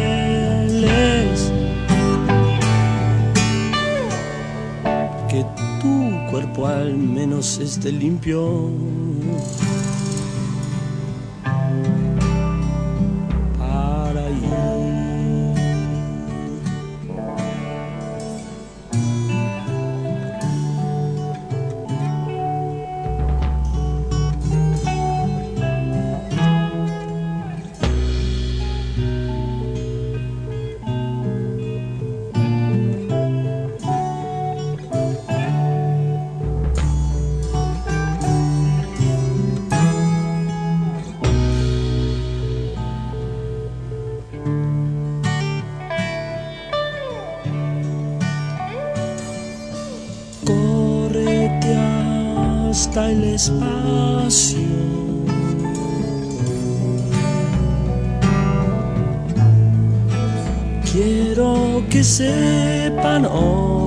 Que tu cuerpo al menos esté limpio. Hasta el espacio. Quiero que sepan hoy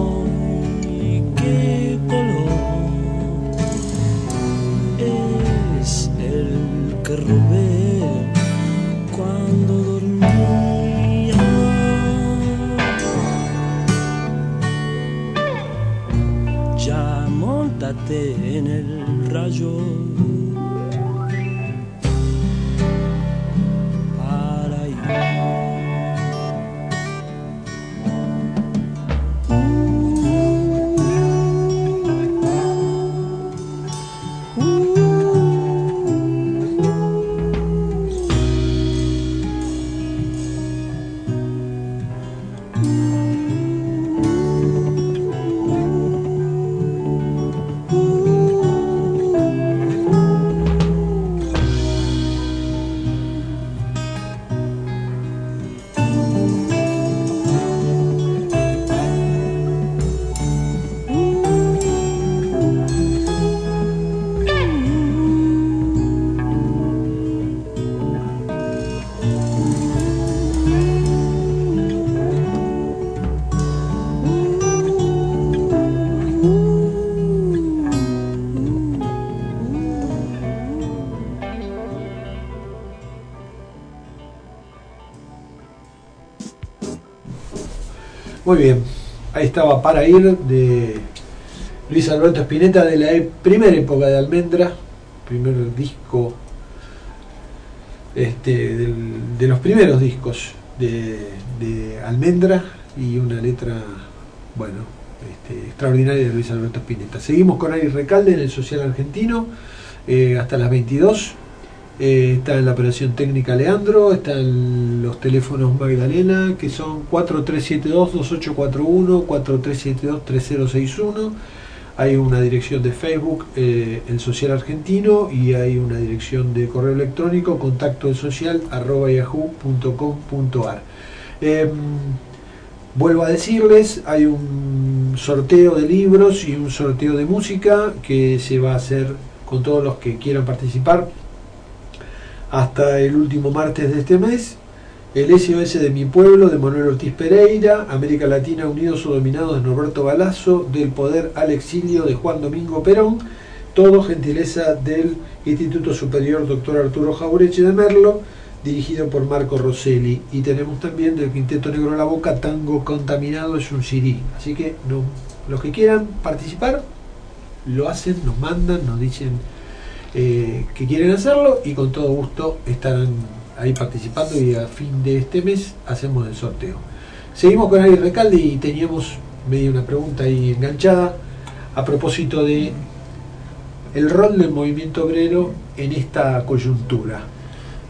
Muy bien, ahí estaba Para Ir de Luis Alberto Spinetta de la e- primera época de Almendra, primer disco, este, de los primeros discos de, de Almendra y una letra, bueno, este, extraordinaria de Luis Alberto Spinetta. Seguimos con Ari Recalde en el Social Argentino eh, hasta las 22. Eh, está en la operación técnica Leandro, están los teléfonos Magdalena, que son 4372-2841, 4372-3061. Hay una dirección de Facebook, eh, El Social Argentino, y hay una dirección de correo electrónico, contacto el social, arroba yahoo.com.ar. Em, vuelvo a decirles, hay un sorteo de libros y un sorteo de música que se va a hacer con todos los que quieran participar hasta el último martes de este mes. El SOS de mi pueblo de Manuel Ortiz Pereira, América Latina Unidos o Dominados de Norberto Galazo, Del Poder al Exilio de Juan Domingo Perón, todo gentileza del Instituto Superior Dr. Arturo Jaureche de Merlo, dirigido por Marco Rosselli. Y tenemos también del Quinteto Negro la Boca, Tango Contaminado es un CD. Así que no, los que quieran participar, lo hacen, nos mandan, nos dicen eh, que quieren hacerlo y con todo gusto estarán ahí participando y a fin de este mes hacemos el sorteo. Seguimos con Ari Recalde y teníamos medio una pregunta ahí enganchada a propósito de el rol del movimiento obrero en esta coyuntura.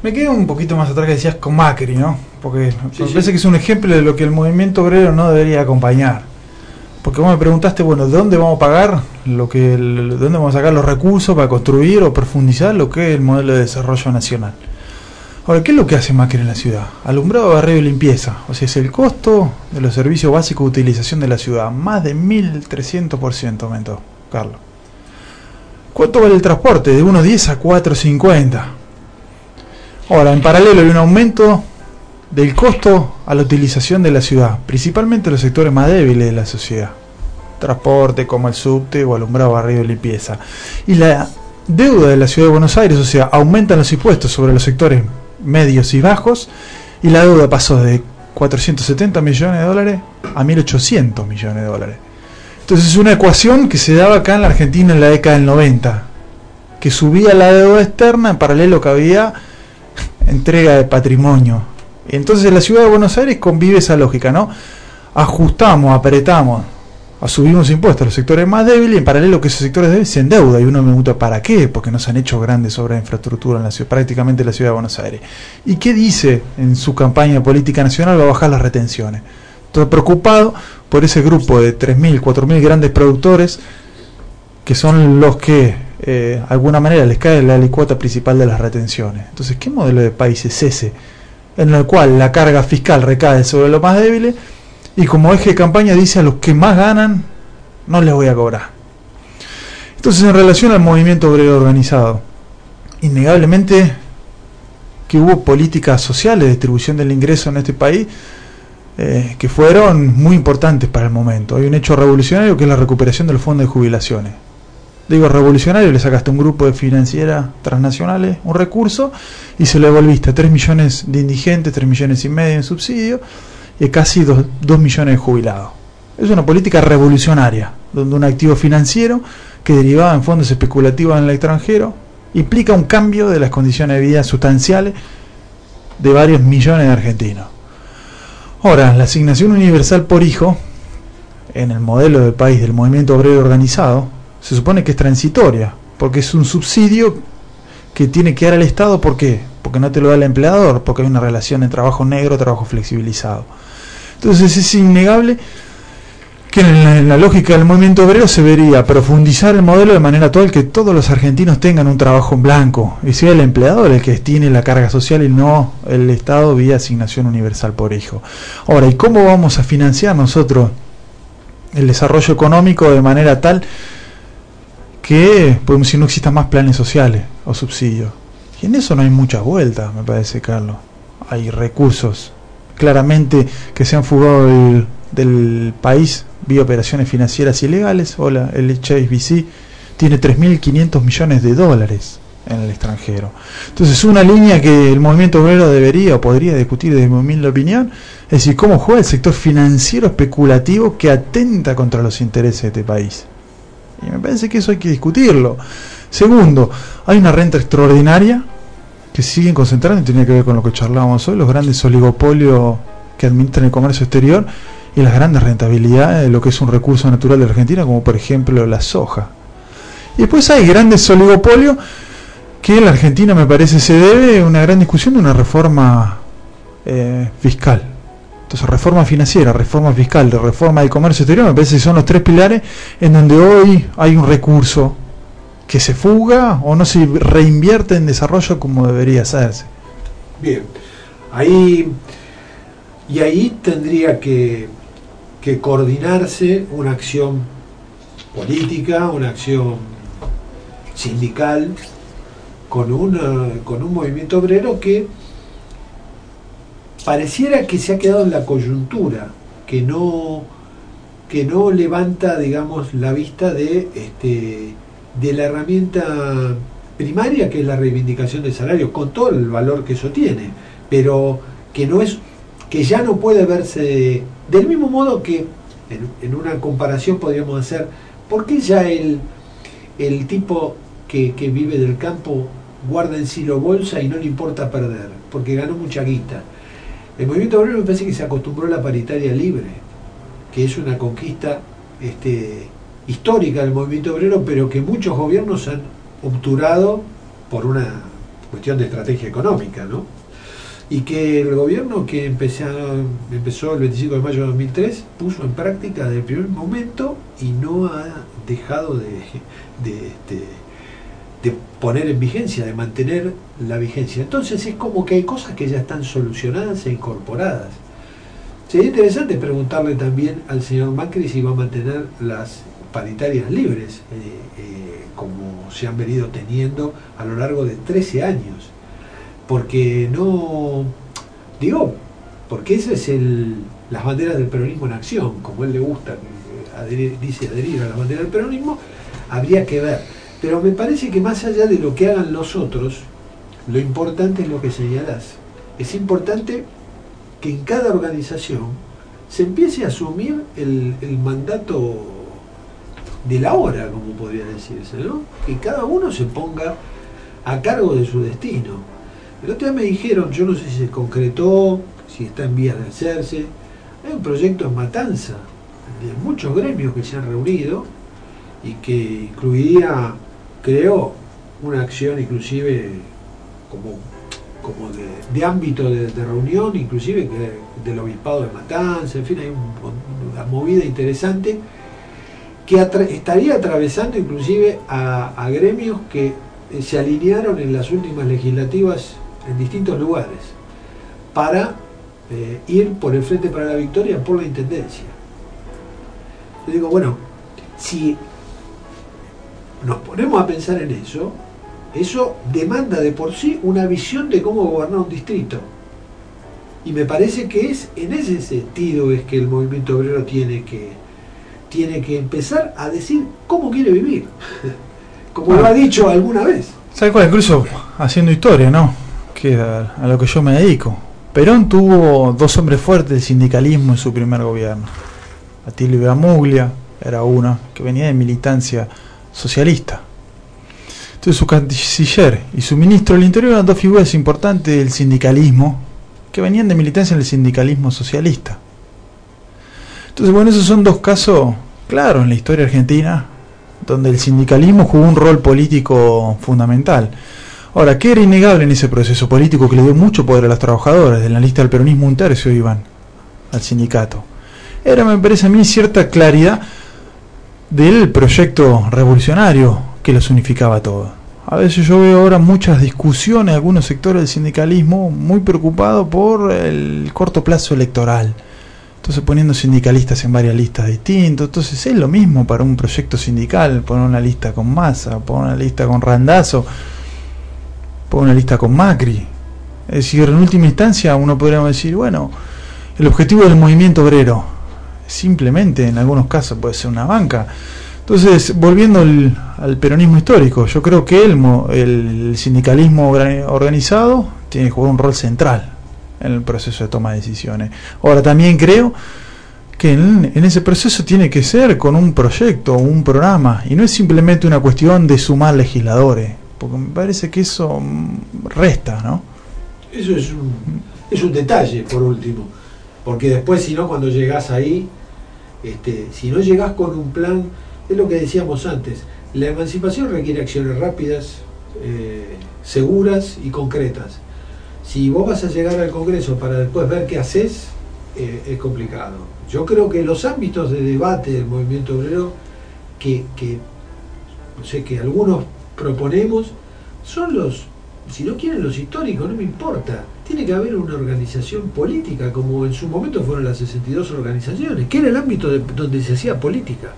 Me quedo un poquito más atrás que decías con Macri, ¿no? Porque me parece que es un ejemplo de lo que el movimiento obrero no debería acompañar. Porque vos me preguntaste, bueno, ¿de dónde vamos a pagar? Lo que el- ¿De dónde vamos a sacar los recursos para construir o profundizar lo que es el modelo de desarrollo nacional? Ahora, ¿qué es lo que hace Macri en la ciudad? Alumbrado, barrio y limpieza. O sea, es el costo de los servicios básicos de utilización de la ciudad. Más de 1.300% aumentó, Carlos. ¿Cuánto vale el transporte? De 1.10 a 4.50. Ahora, en paralelo hay un aumento del costo a la utilización de la ciudad, principalmente los sectores más débiles de la sociedad. Transporte como el subte o alumbrado, barrio y limpieza. Y la deuda de la ciudad de Buenos Aires, o sea, aumentan los impuestos sobre los sectores medios y bajos, y la deuda pasó de 470 millones de dólares a 1.800 millones de dólares. Entonces es una ecuación que se daba acá en la Argentina en la década del 90, que subía la deuda externa en paralelo que había entrega de patrimonio. Entonces la ciudad de Buenos Aires convive esa lógica, ¿no? Ajustamos, apretamos, subimos impuestos a los sectores más débiles y en paralelo que esos sectores débiles se endeuda. Y uno me pregunta, ¿para qué? Porque no se han hecho grandes obras de infraestructura en la ciudad, prácticamente en la ciudad de Buenos Aires. ¿Y qué dice en su campaña política nacional? Va a bajar las retenciones. Estoy preocupado por ese grupo de 3.000, 4.000 grandes productores que son los que eh, de alguna manera les cae la alicuota principal de las retenciones. Entonces, ¿qué modelo de país es ese? En el cual la carga fiscal recae sobre los más débiles y como eje de campaña dice a los que más ganan no les voy a cobrar. Entonces, en relación al movimiento obrero organizado, innegablemente que hubo políticas sociales de distribución del ingreso en este país eh, que fueron muy importantes para el momento. Hay un hecho revolucionario que es la recuperación del fondo de jubilaciones. Digo revolucionario, le sacaste a un grupo de financieras transnacionales un recurso y se lo devolviste a 3 millones de indigentes, 3 millones y medio en subsidio y casi 2, 2 millones de jubilados. Es una política revolucionaria, donde un activo financiero que derivaba en fondos especulativos en el extranjero implica un cambio de las condiciones de vida sustanciales de varios millones de argentinos. Ahora, la asignación universal por hijo, en el modelo del país del movimiento obrero organizado, se supone que es transitoria, porque es un subsidio que tiene que dar al Estado, ¿por qué? Porque no te lo da el empleador, porque hay una relación de trabajo negro, trabajo flexibilizado. Entonces es innegable que en la, lógica del movimiento obrero se vería profundizar el modelo de manera tal que todos los argentinos tengan un trabajo en blanco y sea el empleador el que tiene la carga social y no el Estado vía asignación universal por hijo. Ahora, ¿y cómo vamos a financiar nosotros el desarrollo económico de manera tal que podemos si no existan más planes sociales o subsidios? Y en eso no hay muchas vueltas, me parece, Carlos. Hay recursos claramente que se han fugado del, del país vía operaciones financieras ilegales. Hola, el HSBC tiene 3.500 millones de dólares en el extranjero. Entonces, una línea que el movimiento obrero debería o podría discutir desde mi humilde opinión es decir, cómo juega el sector financiero especulativo que atenta contra los intereses de este país. Y me parece que eso hay que discutirlo. Segundo, hay una renta extraordinaria que siguen concentrando y tenía que ver con lo que charlábamos hoy, los grandes oligopolios que administran el comercio exterior y las grandes rentabilidades de lo que es un recurso natural de Argentina, como por ejemplo la soja. Y después hay grandes oligopolios que en la Argentina me parece se debe una gran discusión de una reforma eh, fiscal. Entonces, reforma financiera, reforma fiscal, reforma del comercio exterior, me parece que son los tres pilares en donde hoy hay un recurso que se fuga o no se reinvierte en desarrollo como debería hacerse. Bien, ahí y ahí tendría que, que coordinarse una acción política, una acción sindical, con, con un movimiento obrero que pareciera que se ha quedado en la coyuntura, que no, que no levanta, digamos, la vista de, este, de la herramienta primaria que es la reivindicación del salario, con todo el valor que eso tiene, pero que no es que ya no puede verse del mismo modo que en, una comparación podríamos hacer, ¿por qué ya el, el tipo que, que vive del campo guarda en silo bolsa y no le importa perder, porque ganó mucha guita. El movimiento obrero me parece que se acostumbró a la paritaria libre, que es una conquista este, histórica del movimiento obrero, pero que muchos gobiernos han obturado por una cuestión de estrategia económica, ¿no? Y que el gobierno que empezó, el 25 de mayo de 2003 puso en práctica desde el primer momento y no ha dejado de, de, este, de poner en vigencia, de mantener la vigencia. Entonces es como que hay cosas que ya están solucionadas e incorporadas. Sería interesante preguntarle también al señor Macri si va a mantener las paritarias libres, eh, eh, como se han venido teniendo a lo largo de 13 años. Porque no, digo, porque ese es el, las banderas del peronismo en acción, como él le gusta, eh, dice adherir a las banderas del peronismo, habría que ver. Pero me parece que más allá de lo que hagan los otros, lo importante es lo que señalás. Es importante que en cada organización se empiece a asumir el, mandato de la hora, como podría decirse, ¿no? Que cada uno se ponga a cargo de su destino. El otro día me dijeron, yo no sé si se concretó, si está en vías de hacerse, hay un proyecto en Matanza, de muchos gremios que se han reunido y que incluiría, creo, una acción inclusive como, como de, de ámbito de, reunión, inclusive que del obispado de Matanza, en fin, hay un- una movida interesante que estaría atravesando inclusive a, a gremios que eh, se alinearon en las últimas legislativas en distintos lugares para eh, ir por el Frente para la Victoria por la Intendencia. Yo digo, bueno, si nos ponemos a pensar en eso, eso demanda de por sí una visión de cómo gobernar un distrito. Y me parece que es en ese sentido es que el movimiento obrero tiene que, tiene que empezar a decir cómo quiere vivir. Como lo ha dicho alguna vez. ¿Sabes cuál? Incluso haciendo historia, ¿no? Que a, a lo que yo me dedico. Perón tuvo dos hombres fuertes del sindicalismo en su primer gobierno. Atilio Bramuglia era uno que venía de militancia socialista. Entonces su canciller y su ministro del Interior eran dos figuras importantes del sindicalismo que venían de militancia en el sindicalismo socialista. Entonces, bueno, esos son dos casos claros en la historia argentina donde el sindicalismo jugó un rol político fundamental. Ahora, ¿qué era innegable en ese proceso político que le dio mucho poder a los trabajadores? De la lista del peronismo un tercio iban al sindicato. Era, me parece a mí, cierta claridad del proyecto revolucionario que los unificaba a todos. A veces yo veo ahora muchas discusiones, algunos sectores del sindicalismo muy preocupados por el corto plazo electoral. Entonces poniendo sindicalistas en varias listas distintas. Entonces es lo mismo para un proyecto sindical, poner una lista con Massa, poner una lista con Randazo, poner una lista con Macri. Es decir, en última instancia uno podría decir, bueno, el objetivo del movimiento obrero, simplemente en algunos casos puede ser una banca. Entonces, volviendo al, peronismo histórico, yo creo que el, el sindicalismo orga- organizado tiene que jugar un rol central en el proceso de toma de decisiones. Ahora, también creo que en, en ese proceso tiene que ser con un proyecto, un programa, y no es simplemente una cuestión de sumar legisladores, porque me parece que eso mm, resta, ¿no? Eso es un, es un detalle, por último. Porque después, si no, cuando llegás ahí, este, si no llegás con un plan, es lo que decíamos antes, la emancipación requiere acciones rápidas, eh, seguras y concretas. Si vos vas a llegar al Congreso para después ver qué haces, eh, es complicado. Yo creo que los ámbitos de debate del movimiento obrero que, no sé, que algunos proponemos son los, si no quieren los históricos, no me importa. Tiene que haber una organización política, como en su momento fueron las 62 organizaciones, que era el ámbito de- donde se hacía política,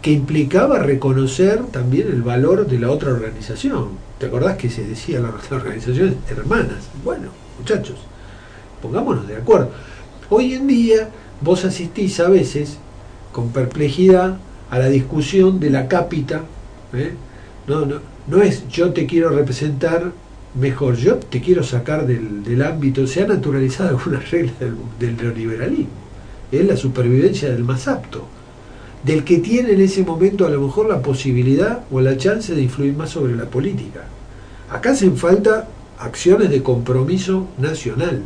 que implicaba reconocer también el valor de la otra organización. ¿Te acordás que se decía las organizaciones hermanas? Bueno, muchachos, pongámonos de acuerdo. Hoy en día vos asistís a veces con perplejidad a la discusión de la cápita. ¿eh? No es yo te quiero representar mejor, yo te quiero sacar del, del ámbito, se ha naturalizado algunas reglas del, del neoliberalismo. Es la supervivencia del más apto. del que tiene en ese momento a lo mejor la posibilidad o la chance de influir más sobre la política. Acá hacen falta acciones de compromiso nacional,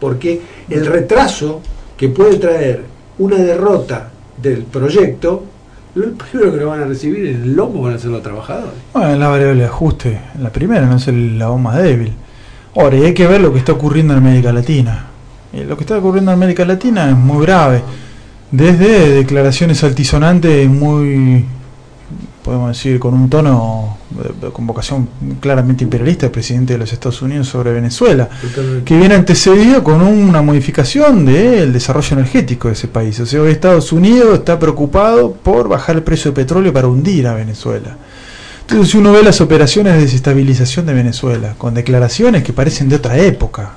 porque el retraso que puede traer una derrota del proyecto, lo primero que lo van a recibir en el lomo van a ser los trabajadores. Bueno, es la variable de ajuste, la primera, no es la más débil. Ahora, y hay que ver lo que está ocurriendo en América Latina. Y lo que está ocurriendo en América Latina es muy grave. Desde declaraciones altisonantes muy, podemos decir, con un tono de, de convocación claramente imperialista del presidente de los Estados Unidos sobre Venezuela, que viene antecedido con una modificación del desarrollo energético de ese país. O sea, hoy Estados Unidos está preocupado por bajar el precio del petróleo para hundir a Venezuela. Entonces, si uno ve las operaciones de desestabilización de Venezuela, con declaraciones que parecen de otra época,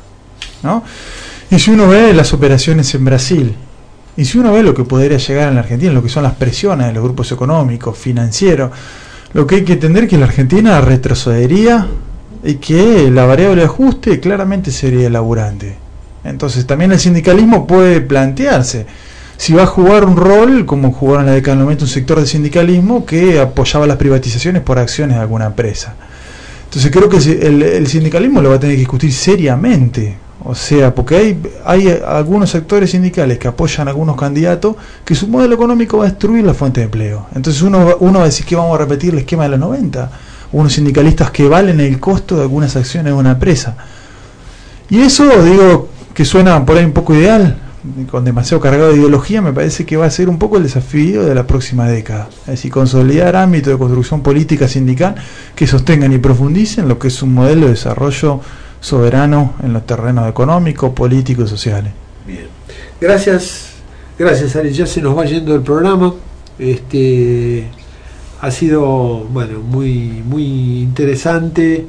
¿no? Y si uno ve las operaciones en Brasil, y si uno ve lo que podría llegar en la Argentina, lo que son las presiones de los grupos económicos, financieros, lo que hay que entender es que la Argentina retrocedería y que la variable de ajuste claramente sería laburante. Entonces también el sindicalismo puede plantearse si va a jugar un rol, como jugó en la década del 90 un sector de sindicalismo que apoyaba las privatizaciones por acciones de alguna empresa. Entonces creo que el, el sindicalismo lo va a tener que discutir seriamente o sea, porque hay, hay algunos sectores sindicales que apoyan a algunos candidatos que su modelo económico va a destruir la fuente de empleo. Entonces uno, uno va a decir que vamos a repetir el esquema de los 90. Unos sindicalistas que valen el costo de algunas acciones de una empresa. Y eso, digo, que suena por ahí un poco ideal, con demasiado cargado de ideología, me parece que va a ser un poco el desafío de la próxima década. Es decir, consolidar ámbitos de construcción política sindical que sostengan y profundicen lo que es un modelo de desarrollo soberano en los terrenos económicos, políticos y sociales. Bien. Gracias, gracias Ari. Ya se nos va yendo el programa. Este ha sido bueno muy muy interesante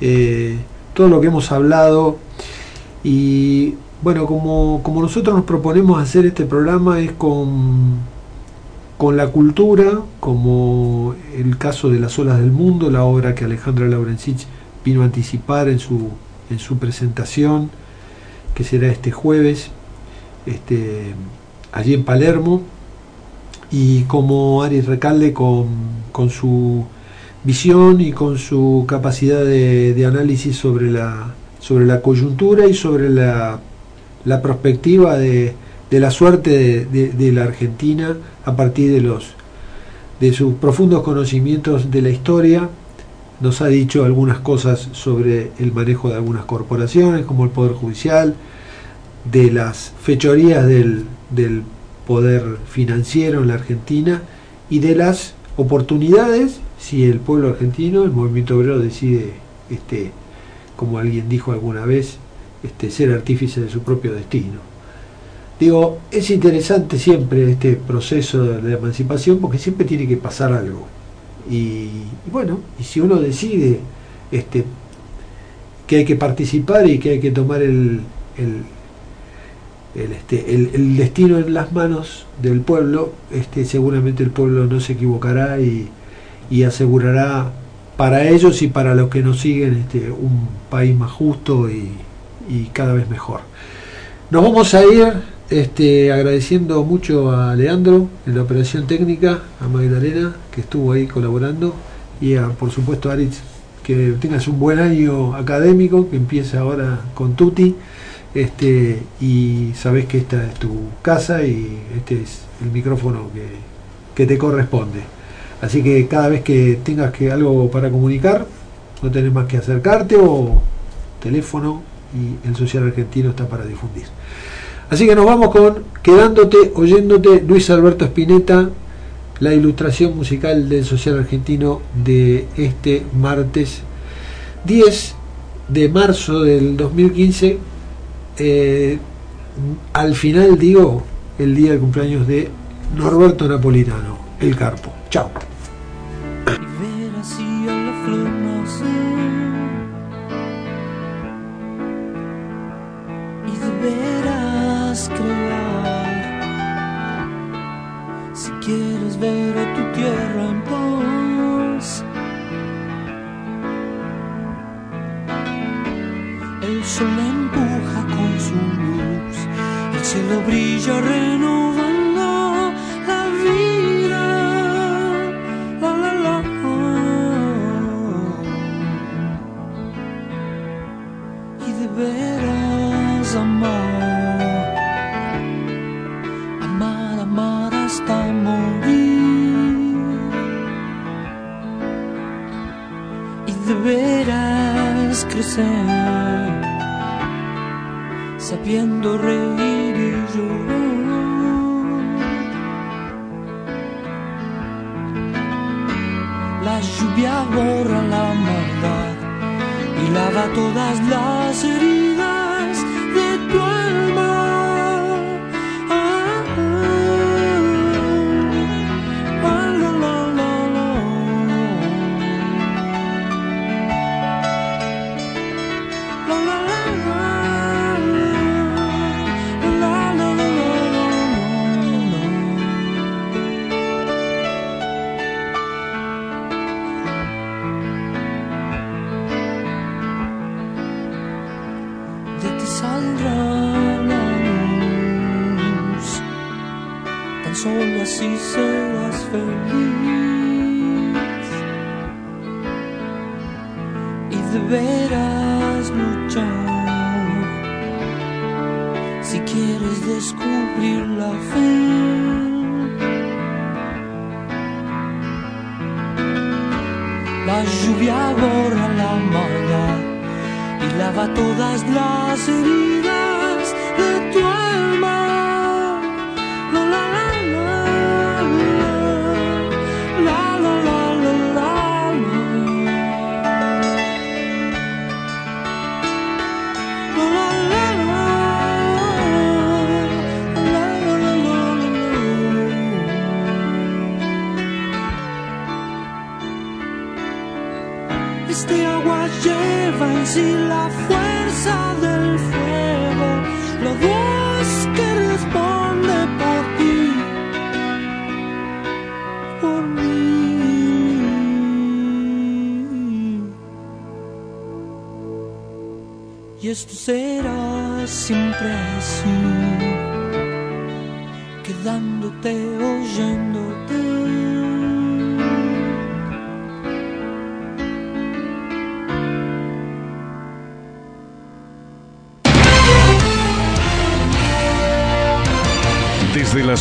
eh, todo lo que hemos hablado y bueno como, como nosotros nos proponemos hacer este programa es con con la cultura como el caso de las olas del mundo la obra que Alejandra Laurencich vino a anticipar en su en su presentación, que será este jueves, este, allí en Palermo, y como Aris Recalde con, con su visión y con su capacidad de, de, análisis sobre la, sobre la coyuntura y sobre la, la perspectiva de, de, la suerte de, de, la Argentina a partir de los de sus profundos conocimientos de la historia nos ha dicho algunas cosas sobre el manejo de algunas corporaciones, como el Poder Judicial, de las fechorías del, del poder financiero en la Argentina y de las oportunidades si el pueblo argentino, el movimiento obrero decide, este, como alguien dijo alguna vez, este, ser artífice de su propio destino. Digo, es interesante siempre este proceso de emancipación porque siempre tiene que pasar algo. Y, bueno, y si uno decide este, que hay que participar y que hay que tomar el, el, el, este, el, el destino en las manos del pueblo, este, seguramente el pueblo no se equivocará y, y asegurará para ellos y para los que nos siguen este, un país más justo y, y cada vez mejor. Nos vamos a ir este, agradeciendo mucho a Leandro en la operación técnica, a Magdalena que estuvo ahí colaborando y por supuesto a Aritz que tengas un buen año académico, que empieza ahora con Tuti este, y sabes que esta es tu casa y este es el micrófono que, que te corresponde. Así que cada vez que tengas que algo para comunicar, no tenés más que acercarte o teléfono y el social argentino está para difundir. Así que nos vamos con Quedándote, oyéndote, Luis Alberto Spinetta, la ilustración musical del social argentino de este martes 10 de marzo del 2015. Eh, al final digo el día de cumpleaños de Norberto Napolitano, el Carpo. Chao.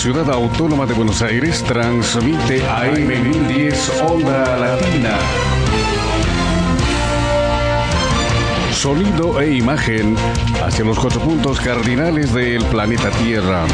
Ciudad Autónoma de Buenos Aires transmite AM 1010 Onda Latina. Sonido e imagen hacia los cuatro puntos cardinales del planeta Tierra.